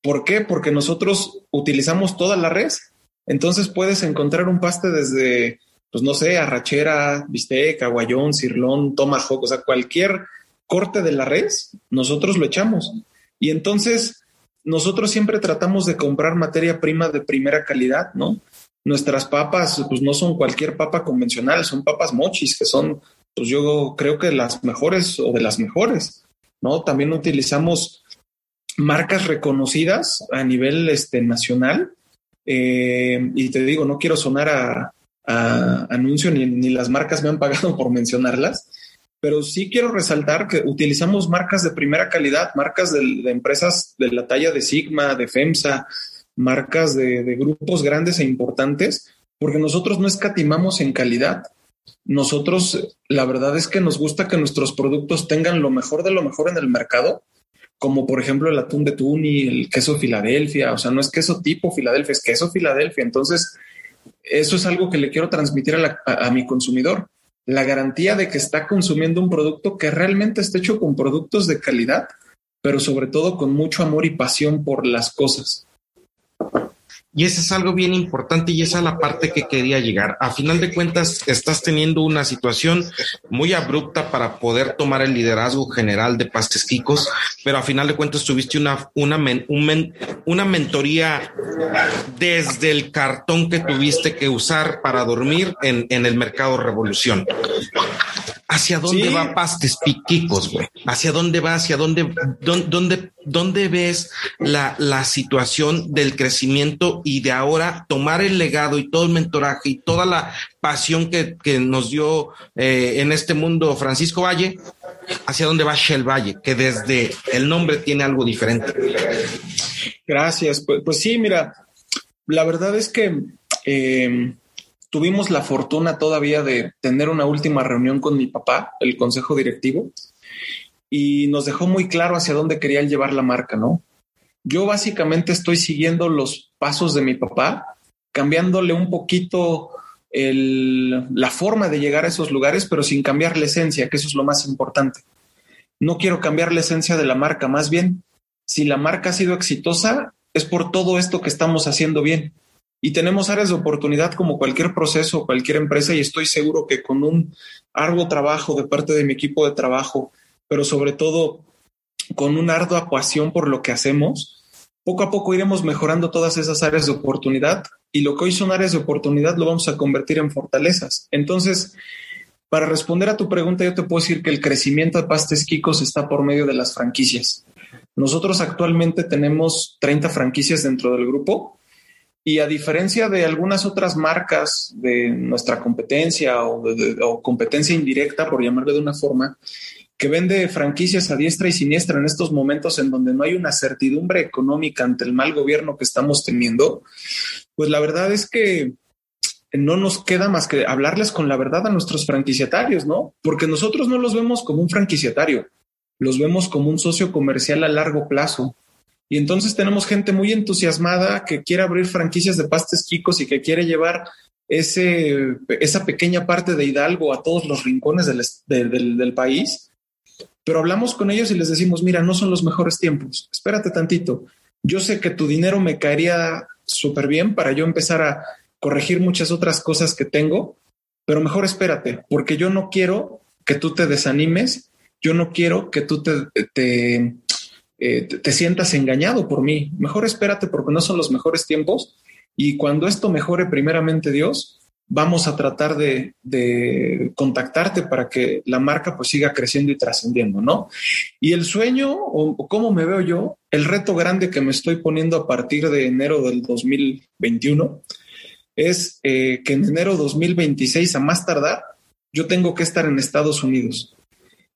¿Por qué? Porque nosotros utilizamos toda la res. Entonces puedes encontrar un paste desde pues no sé, arrachera, bistec, aguayón, cirlón, tomahawk, o sea, cualquier corte de la res, nosotros lo echamos. Y entonces nosotros siempre tratamos de comprar materia prima de primera calidad, ¿no? Nuestras papas, pues no son cualquier papa convencional, son papas mochis, que son, pues yo creo que las mejores o de las mejores, ¿no? También utilizamos marcas reconocidas a nivel este, nacional. Eh, y te digo, no quiero sonar a, anuncio ni, las marcas me han pagado (laughs) por mencionarlas, pero sí quiero resaltar que utilizamos marcas de primera calidad, marcas de, empresas de la talla de Sigma, de FEMSA, marcas de, de, grupos grandes e importantes, porque nosotros no escatimamos en calidad. Nosotros, la verdad es que nos gusta que nuestros productos tengan lo mejor de lo mejor en el mercado, como por ejemplo el atún de Tuni, el queso Filadelfia, o sea, no es queso tipo Filadelfia, es queso Filadelfia. Entonces, eso es algo que le quiero transmitir a, mi consumidor. La garantía de que está consumiendo un producto que realmente está hecho con productos de calidad, pero sobre todo con mucho amor y pasión por las cosas. Y eso es algo bien importante y esa es la parte que quería llegar. A final de cuentas, estás teniendo una situación muy abrupta para poder tomar el liderazgo general de Pastes Quicos, pero a final de cuentas tuviste una, una, una mentoría desde el cartón que tuviste que usar para dormir en, en el mercado Revolución. ¿Hacia dónde va Pastes Piquicos, güey? ¿Hacia dónde va? ¿Hacia dónde, dónde, dónde, ves la, la, situación del crecimiento y de ahora tomar el legado y todo el mentoraje y toda la pasión que, que nos dio eh, en este mundo Francisco Valle? ¿Hacia dónde va Shell Valle? Que desde el nombre tiene algo diferente. Gracias. Pues, pues sí, mira, la verdad es que eh, tuvimos la fortuna todavía de tener una última reunión con mi papá, el consejo directivo, y nos dejó muy claro hacia dónde quería llevar la marca, ¿no? Yo básicamente estoy siguiendo los pasos de mi papá, cambiándole un poquito la forma de llegar a esos lugares, pero sin cambiar la esencia, que eso es lo más importante. No quiero cambiar la esencia de la marca, más bien, si la marca ha sido exitosa, es por todo esto que estamos haciendo bien y tenemos áreas de oportunidad como cualquier proceso, cualquier empresa y estoy seguro que con un arduo trabajo de parte de mi equipo de trabajo, pero sobre todo con una ardua pasión por lo que hacemos, poco a poco iremos mejorando todas esas áreas de oportunidad y lo que hoy son áreas de oportunidad lo vamos a convertir en fortalezas. Entonces, para responder a tu pregunta, yo te puedo decir que el crecimiento de Pastes Kikos está por medio de las franquicias. Nosotros actualmente tenemos 30 franquicias dentro del grupo y a diferencia de algunas otras marcas de nuestra competencia o, competencia indirecta, por llamarlo de una forma, que vende franquicias a diestra y siniestra en estos momentos en donde no hay una certidumbre económica ante el mal gobierno que estamos teniendo, pues la verdad es que no nos queda más que hablarles con la verdad a nuestros franquiciatarios, ¿no? Porque nosotros no los vemos como un franquiciatario, los vemos como un socio comercial a largo plazo y entonces tenemos gente muy entusiasmada que quiere abrir franquicias de pastes chicos y que quiere llevar ese, esa pequeña parte de Hidalgo a todos los rincones del, del país. Pero hablamos con ellos y les decimos, mira, no son los mejores tiempos, espérate tantito. Yo sé que tu dinero me caería súper bien para yo empezar a corregir muchas otras cosas que tengo, pero mejor espérate, porque yo no quiero que tú te desanimes, yo no quiero que tú te, te, eh, te, sientas engañado por mí. Mejor espérate porque no son los mejores tiempos y cuando esto mejore primeramente Dios, vamos a tratar de, contactarte para que la marca pues siga creciendo y trascendiendo, ¿no? Y el sueño, o, cómo me veo yo, el reto grande que me estoy poniendo a partir de enero del 2021 es eh, que en enero 2026 a más tardar yo tengo que estar en Estados Unidos.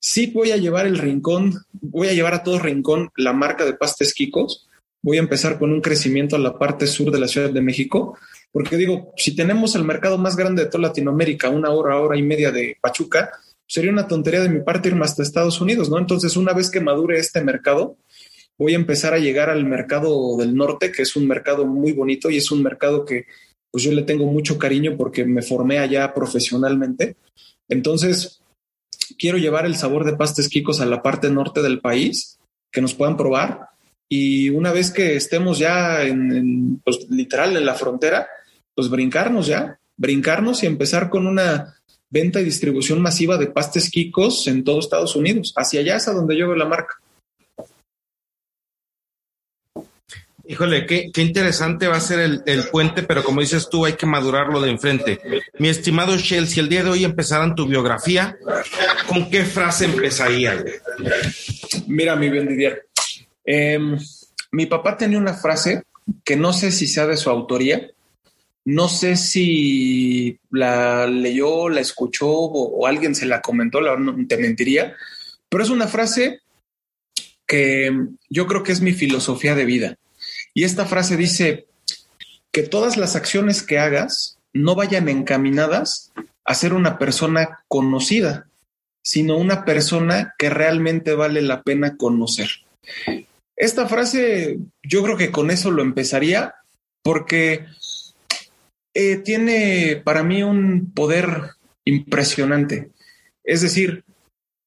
Sí voy a llevar el rincón, voy a llevar a todo rincón la marca de pastes Kikos. Voy a empezar con un crecimiento a la parte sur de la Ciudad de México, porque digo, si tenemos el mercado más grande de toda Latinoamérica, una hora, hora y media de Pachuca, sería una tontería de mi parte irme hasta Estados Unidos, ¿no? Entonces, una vez que madure este mercado, voy a empezar a llegar al mercado del norte, que es un mercado muy bonito y es un mercado que pues yo le tengo mucho cariño porque me formé allá profesionalmente. Entonces, quiero llevar el sabor de pastes quicos a la parte norte del país, que nos puedan probar. Y una vez que estemos ya en, pues, literal en la frontera, pues brincarnos ya, brincarnos y empezar con una venta y distribución masiva de pastes quicos en todo Estados Unidos. Hacia allá es a donde yo veo la marca. Híjole, qué, interesante va a ser el, el, puente, pero como dices tú, hay que madurarlo de enfrente. Mi estimado Shell, si el día de hoy empezaran tu biografía, ¿con qué frase empezaría? Mira, mi bien Didier, em, mi papá tenía una frase que no sé si sea de su autoría, no sé si la leyó, la escuchó o, alguien se la comentó, la no te mentiría, pero es una frase que yo creo que es mi filosofía de vida. Y esta frase dice que todas las acciones que hagas no vayan encaminadas a ser una persona conocida, sino una persona que realmente vale la pena conocer. Esta frase yo creo que con eso lo empezaría porque eh, tiene para mí un poder impresionante. Es decir,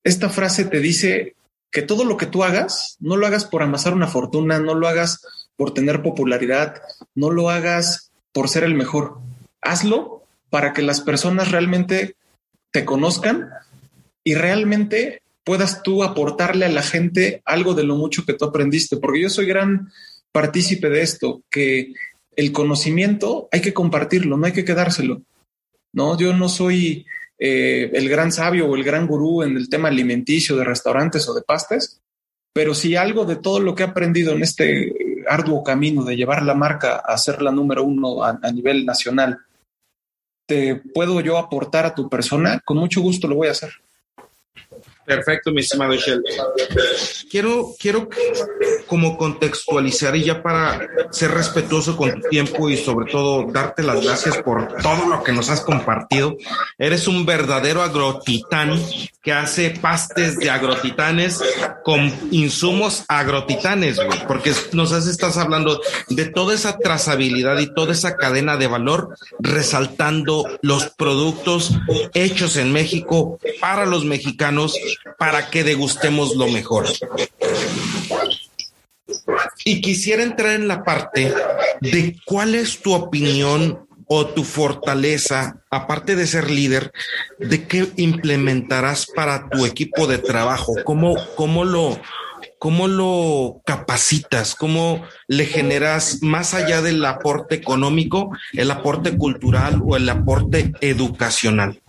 esta frase te dice que todo lo que tú hagas, no lo hagas por amasar una fortuna, no lo hagas por tener popularidad, no lo hagas por ser el mejor. Hazlo para que las personas realmente te conozcan y realmente puedas tú aportarle a la gente algo de lo mucho que tú aprendiste, porque yo soy gran partícipe de esto, que el conocimiento hay que compartirlo, no hay que quedárselo. No, yo no soy eh, el gran sabio o el gran gurú en el tema alimenticio de restaurantes o de pastas, pero si algo de todo lo que he aprendido en este arduo camino de llevar la marca a ser la número uno a, a nivel nacional, te puedo yo aportar a tu persona, con mucho gusto lo voy a hacer. Perfecto, mi estimado Shell. Quiero, quiero como contextualizar y ya para ser respetuoso con tu tiempo y sobre todo darte las gracias por todo lo que nos has compartido. Eres un verdadero agrotitán que hace pastes de agrotitanes con insumos agrotitanes, güey, porque nos has, estás hablando de toda esa trazabilidad y toda esa cadena de valor, resaltando los productos hechos en México para los mexicanos para que degustemos lo mejor. Y quisiera entrar en la parte de cuál es tu opinión o tu fortaleza, aparte de ser líder, de qué implementarás para tu equipo de trabajo, cómo, cómo lo, cómo lo capacitas, cómo le generas más allá del aporte económico, el aporte cultural o el aporte educacional.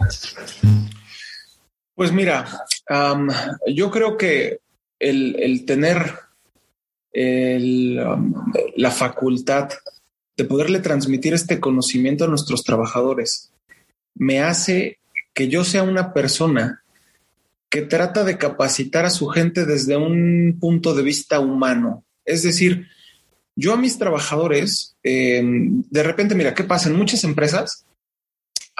Pues mira, yo creo que el, tener la facultad de poderle transmitir este conocimiento a nuestros trabajadores me hace que yo sea una persona que trata de capacitar a su gente desde un punto de vista humano. Es decir, yo a mis trabajadores, em, de repente, mira, ¿qué pasa? En muchas empresas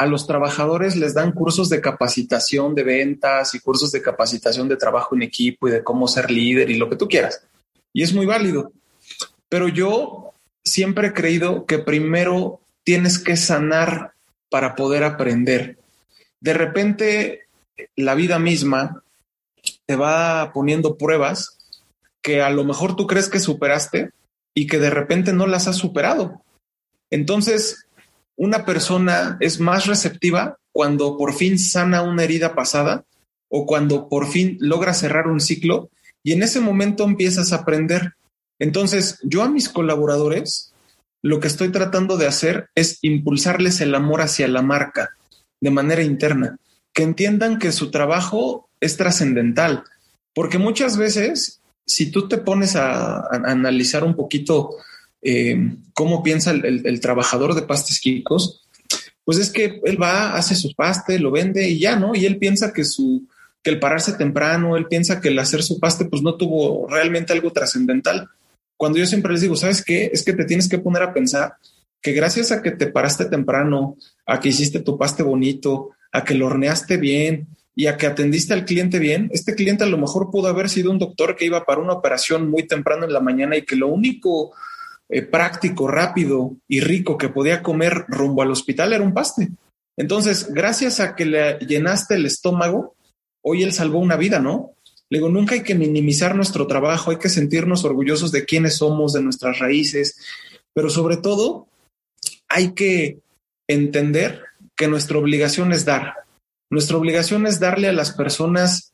a los trabajadores les dan cursos de capacitación de ventas y cursos de capacitación de trabajo en equipo y de cómo ser líder y lo que tú quieras. Y es muy válido. Pero yo siempre he creído que primero tienes que sanar para poder aprender. De repente, la vida misma te va poniendo pruebas que a lo mejor tú crees que superaste y que de repente no las has superado. Entonces, una persona es más receptiva cuando por fin sana una herida pasada o cuando por fin logra cerrar un ciclo y en ese momento empiezas a aprender. Entonces, yo a mis colaboradores lo que estoy tratando de hacer es impulsarles el amor hacia la marca de manera interna, que entiendan que su trabajo es trascendental, porque muchas veces, si tú te pones a, analizar un poquito eh, cómo piensa el, trabajador de pastes químicos, pues es que él va, hace su paste, lo vende y ya, ¿no? Y él piensa que su, que el pararse temprano, él piensa que el hacer su paste, pues no tuvo realmente algo trascendental. Cuando yo siempre les digo, ¿sabes qué? Es que te tienes que poner a pensar que gracias a que te paraste temprano, a que hiciste tu paste bonito, a que lo horneaste bien y a que atendiste al cliente bien, este cliente a lo mejor pudo haber sido un doctor que iba para una operación muy temprano en la mañana y que lo único eh, práctico, rápido y rico que podía comer rumbo al hospital era un paste. Entonces, gracias a que le llenaste el estómago, hoy él salvó una vida, ¿no? Le digo, nunca hay que minimizar nuestro trabajo, hay que sentirnos orgullosos de quiénes somos, de nuestras raíces, pero sobre todo hay que entender que nuestra obligación es dar. Nuestra obligación es darle a las personas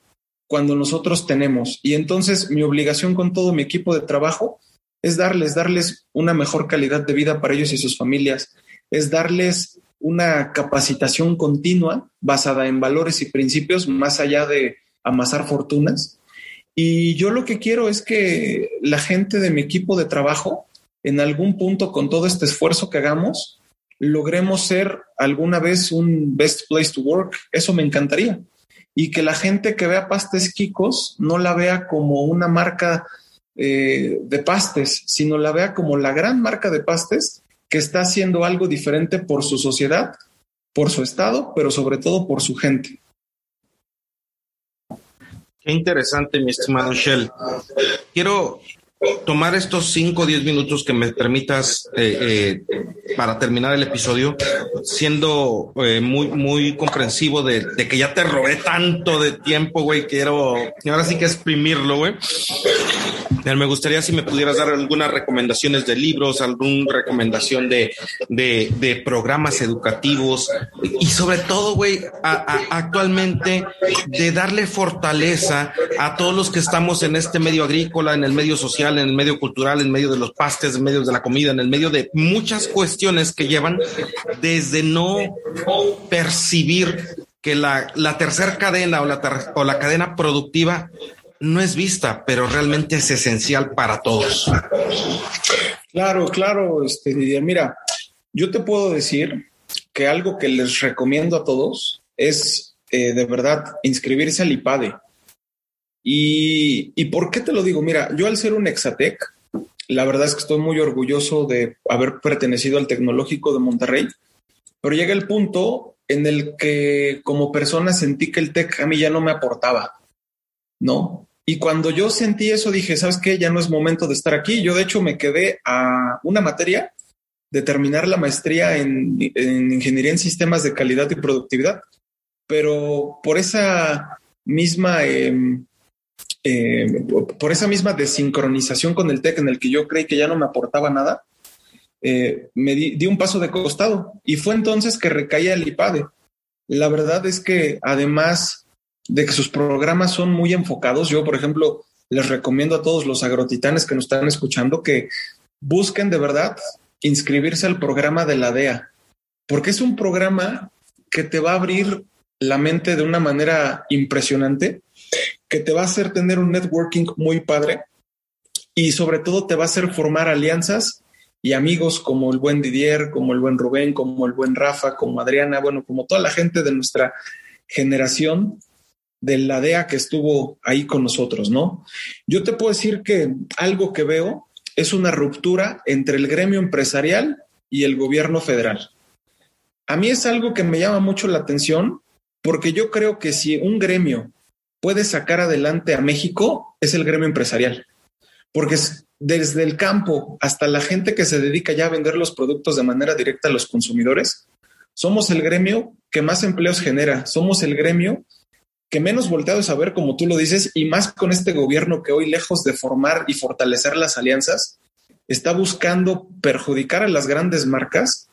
cuando nosotros tenemos. Y entonces mi obligación con todo mi equipo de trabajo es darles, darles una mejor calidad de vida para ellos y sus familias, es darles una capacitación continua basada en valores y principios más allá de amasar fortunas. Y yo lo que quiero es que la gente de mi equipo de trabajo, en algún punto con todo este esfuerzo que hagamos, logremos ser alguna vez un best place to work. Eso me encantaría. Y que la gente que vea pastes Kikos no la vea como una marca eh, de pastes, sino la vea como la gran marca de pastes que está haciendo algo diferente por su sociedad, por su estado, pero sobre todo por su gente. Qué interesante, mi estimado Shell. Quiero tomar estos 5 o 10 minutos que me permitas eh, eh, para terminar el episodio, siendo muy, muy comprensivo de, de, que ya te robé tanto de tiempo, güey, quiero ahora sí que exprimirlo, güey. Me gustaría si me pudieras dar algunas recomendaciones de libros, alguna recomendación de, de, programas educativos y sobre todo, güey, actualmente de darle fortaleza a todos los que estamos en este medio agrícola, en el medio social, en el medio cultural, en medio de los pastes, en medio de la comida, en el medio de muchas cuestiones que llevan desde no percibir que la, la tercera cadena o la, o la cadena productiva no es vista, pero realmente es esencial para todos. Claro, claro, este, Mira, yo te puedo decir que algo que les recomiendo a todos es eh, de verdad inscribirse al IPADE. Y, ¿Y por qué te lo digo? Mira, yo al ser un Exatec, la verdad es que estoy muy orgulloso de haber pertenecido al Tecnológico de Monterrey, pero llega el punto en el que como persona sentí que el TEC a mí ya no me aportaba, ¿no? Y cuando yo sentí eso, dije, ¿sabes qué? Ya no es momento de estar aquí. Yo, de hecho, me quedé a una materia de terminar la maestría en, ingeniería en sistemas de calidad y productividad. Pero por esa misma, em, em, por esa misma desincronización con el TEC en el que yo creí que ya no me aportaba nada, eh, me di, di, un paso de costado y fue entonces que recaía el IPADE. La verdad es que además de que sus programas son muy enfocados. Yo, por ejemplo, les recomiendo a todos los agrotitanes que nos están escuchando que busquen de verdad inscribirse al programa de la DEA, porque es un programa que te va a abrir la mente de una manera impresionante, que te va a hacer tener un networking muy padre y sobre todo te va a hacer formar alianzas y amigos como el buen Didier, como el buen Rubén, como el buen Rafa, como Adriana, bueno, como toda la gente de nuestra generación de la DEA que estuvo ahí con nosotros, ¿no? Yo te puedo decir que algo que veo es una ruptura entre el gremio empresarial y el gobierno federal. A mí es algo que me llama mucho la atención porque yo creo que si un gremio puede sacar adelante a México, es el gremio empresarial. Porque desde el campo hasta la gente que se dedica ya a vender los productos de manera directa a los consumidores, somos el gremio que más empleos genera, somos el gremio que menos volteado es a ver, como tú lo dices, y más con este gobierno que hoy, lejos de formar y fortalecer las alianzas, está buscando perjudicar a las grandes marcas,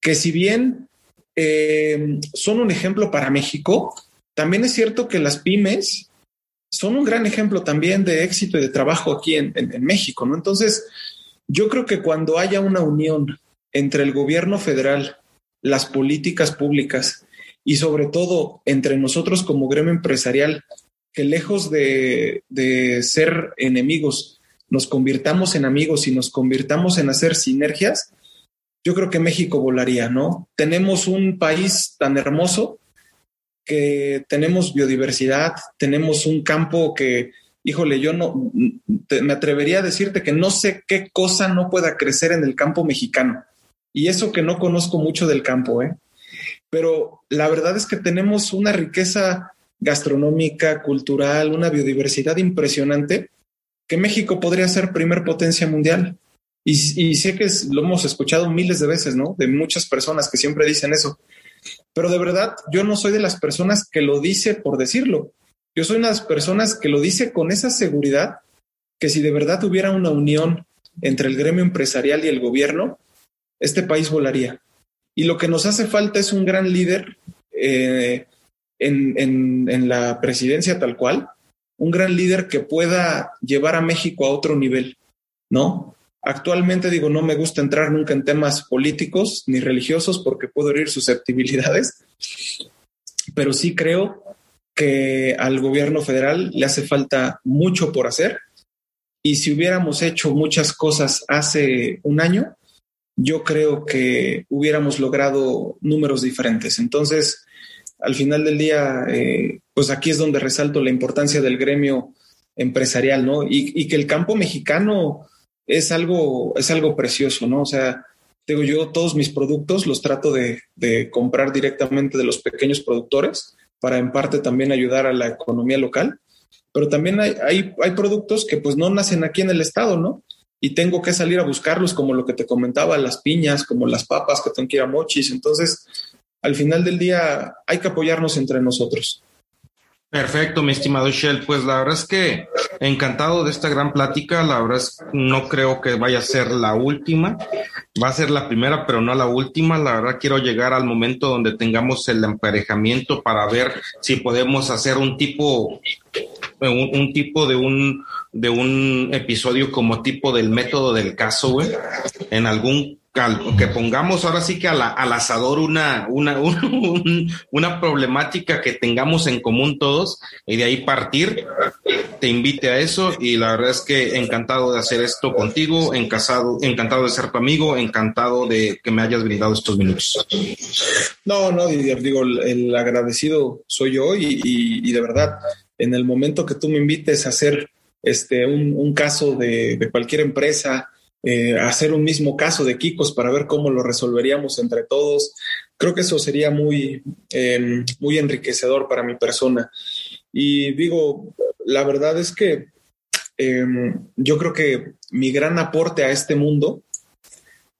que si bien eh, son un ejemplo para México, también es cierto que las pymes son un gran ejemplo también de éxito y de trabajo aquí en, en México, ¿no? Entonces, Yo creo que cuando haya una unión entre el gobierno federal, las políticas públicas y sobre todo entre nosotros como gremio empresarial, que lejos de, de ser enemigos, nos convirtamos en amigos y nos convirtamos en hacer sinergias, yo creo que México volaría, ¿no? Tenemos un país tan hermoso que tenemos biodiversidad, tenemos un campo que, híjole, yo no me atrevería a decirte que no sé qué cosa no pueda crecer en el campo mexicano. Y eso que no conozco mucho del campo, ¿eh? Pero la verdad es que tenemos una riqueza gastronómica, cultural, una biodiversidad impresionante que México podría ser primer potencia mundial. Y, sé que lo hemos escuchado miles de veces, ¿no? De muchas personas que siempre dicen eso. Pero de verdad, yo no soy de las personas que lo dice por decirlo. Yo soy de las personas que lo dice con esa seguridad que si de verdad hubiera una unión entre el gremio empresarial y el gobierno, este país volaría. Y lo que nos hace falta es un gran líder eh, en, en la presidencia tal cual, un gran líder que pueda llevar a México a otro nivel, ¿no? Actualmente digo, no me gusta entrar nunca en temas políticos ni religiosos porque puedo herir susceptibilidades, pero sí creo que al gobierno federal le hace falta mucho por hacer y si hubiéramos hecho muchas cosas hace un año, yo creo que hubiéramos logrado números diferentes. Entonces, al final del día, eh, pues aquí es donde resalto la importancia del gremio empresarial, ¿no? Y, y que el campo mexicano es algo, es algo precioso, ¿no? O sea, digo yo, todos mis productos los trato de, comprar directamente de los pequeños productores para en parte también ayudar a la economía local. Pero también hay, hay, hay productos que pues no nacen aquí en el estado, ¿no? Y tengo que salir a buscarlos, como lo que te comentaba, las piñas, como las papas que tengo que ir a mochis. Entonces, al final del día hay que apoyarnos entre nosotros. Perfecto, mi estimado Shell. Pues la verdad es que encantado de esta gran plática. La verdad es que no creo que vaya a ser la última. Va a ser la primera, pero no la última. La verdad quiero llegar al momento donde tengamos el emparejamiento para ver si podemos hacer un tipo, un, un tipo de un de un episodio como tipo del método del caso, güey, en algún que pongamos ahora sí que al asador una, una, (laughs) una problemática que tengamos en común todos y de ahí partir, te invite a eso y la verdad es que encantado de hacer esto contigo, encantado, encantado de ser tu amigo, encantado de que me hayas brindado estos minutos. No, no, digo, el agradecido soy yo y, de verdad, en el momento que tú me invites a hacer este, un, caso de, de cualquier empresa, eh, hacer un mismo caso de Kikos para ver cómo lo resolveríamos entre todos. Creo que eso sería muy, em, muy enriquecedor para mi persona. Y digo, la verdad es que em, yo creo que mi gran aporte a este mundo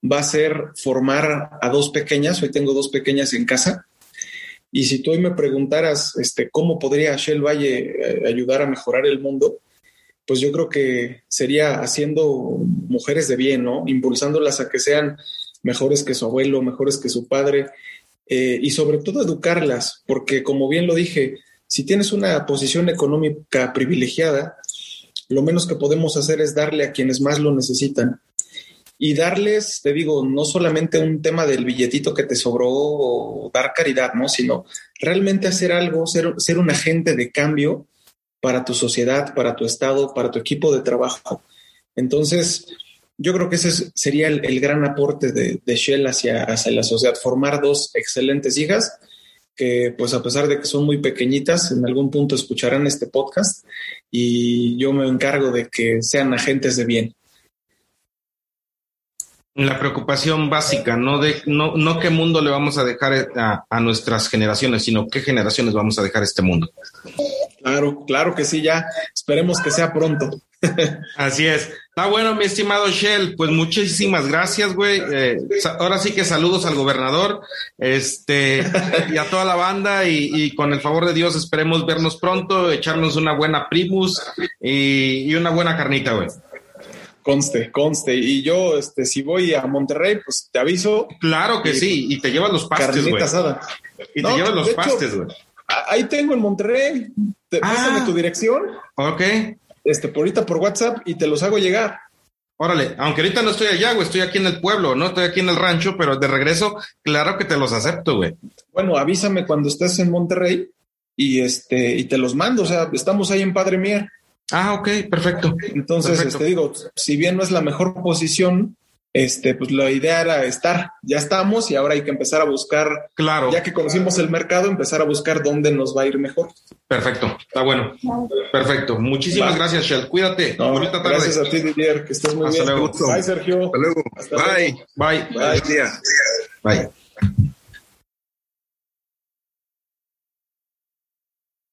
va a ser formar a dos pequeñas. Hoy tengo dos pequeñas en casa. Y si tú hoy me preguntaras este, cómo podría Shell Valle eh, ayudar a mejorar el mundo, pues yo creo que sería haciendo mujeres de bien, ¿no? Impulsándolas a que sean mejores que su abuelo, mejores que su padre, eh, y sobre todo educarlas, porque como bien lo dije, si tienes una posición económica privilegiada, lo menos que podemos hacer es darle a quienes más lo necesitan. Y darles, te digo, no solamente un tema del billetito que te sobró o dar caridad, ¿no? Sino realmente hacer algo, ser, ser un agente de cambio para tu sociedad, para tu estado, para tu equipo de trabajo. Entonces, yo creo que ese sería el, gran aporte de, Shell hacia, hacia, la sociedad, formar dos excelentes hijas que pues a pesar de que son muy pequeñitas, en algún punto escucharán este podcast y yo me encargo de que sean agentes de bien. La preocupación básica, no de no, no qué mundo le vamos a dejar a, a nuestras generaciones, sino qué generaciones vamos a dejar este mundo. Claro, claro que sí, ya esperemos que sea pronto. (laughs) Así es. Está bueno, mi estimado Shell. Pues muchísimas gracias, güey. Eh, ahora sí que saludos al gobernador, este, y a toda la banda, y, con el favor de Dios esperemos vernos pronto, echarnos una buena primus y, una buena carnita, güey. Conste, conste. Y yo, este, si voy a Monterrey, pues te aviso. Claro que sí, y te llevas los pastes, güey. Y te llevas los pastes, güey. Ahí tengo en Monterrey. Te, ah, tu dirección. Ok. Este, por ahorita por WhatsApp y te los hago llegar. Órale, aunque ahorita no estoy allá, güey, estoy aquí en el pueblo, no estoy aquí en el rancho, pero de regreso, claro que te los acepto, güey. Bueno, avísame cuando estés en Monterrey y este y te los mando, o sea, estamos ahí en Padre Mier. Ah, ok, perfecto. Entonces, Perfecto. este digo, si bien no es la mejor posición, este, pues la idea era estar. Ya estamos y ahora hay que empezar a buscar, Claro, ya que conocimos el mercado, empezar a buscar dónde nos va a ir mejor. perfecto, está bueno. Perfecto. Muchísimas Va. gracias, Shell. Cuídate. No, Bonita tarde. gracias a ti, Didier, que estés muy Hasta bien. luego. Bye, Sergio. Hasta luego. Hasta Bye. luego. Bye. Bye. Buen día. Bye.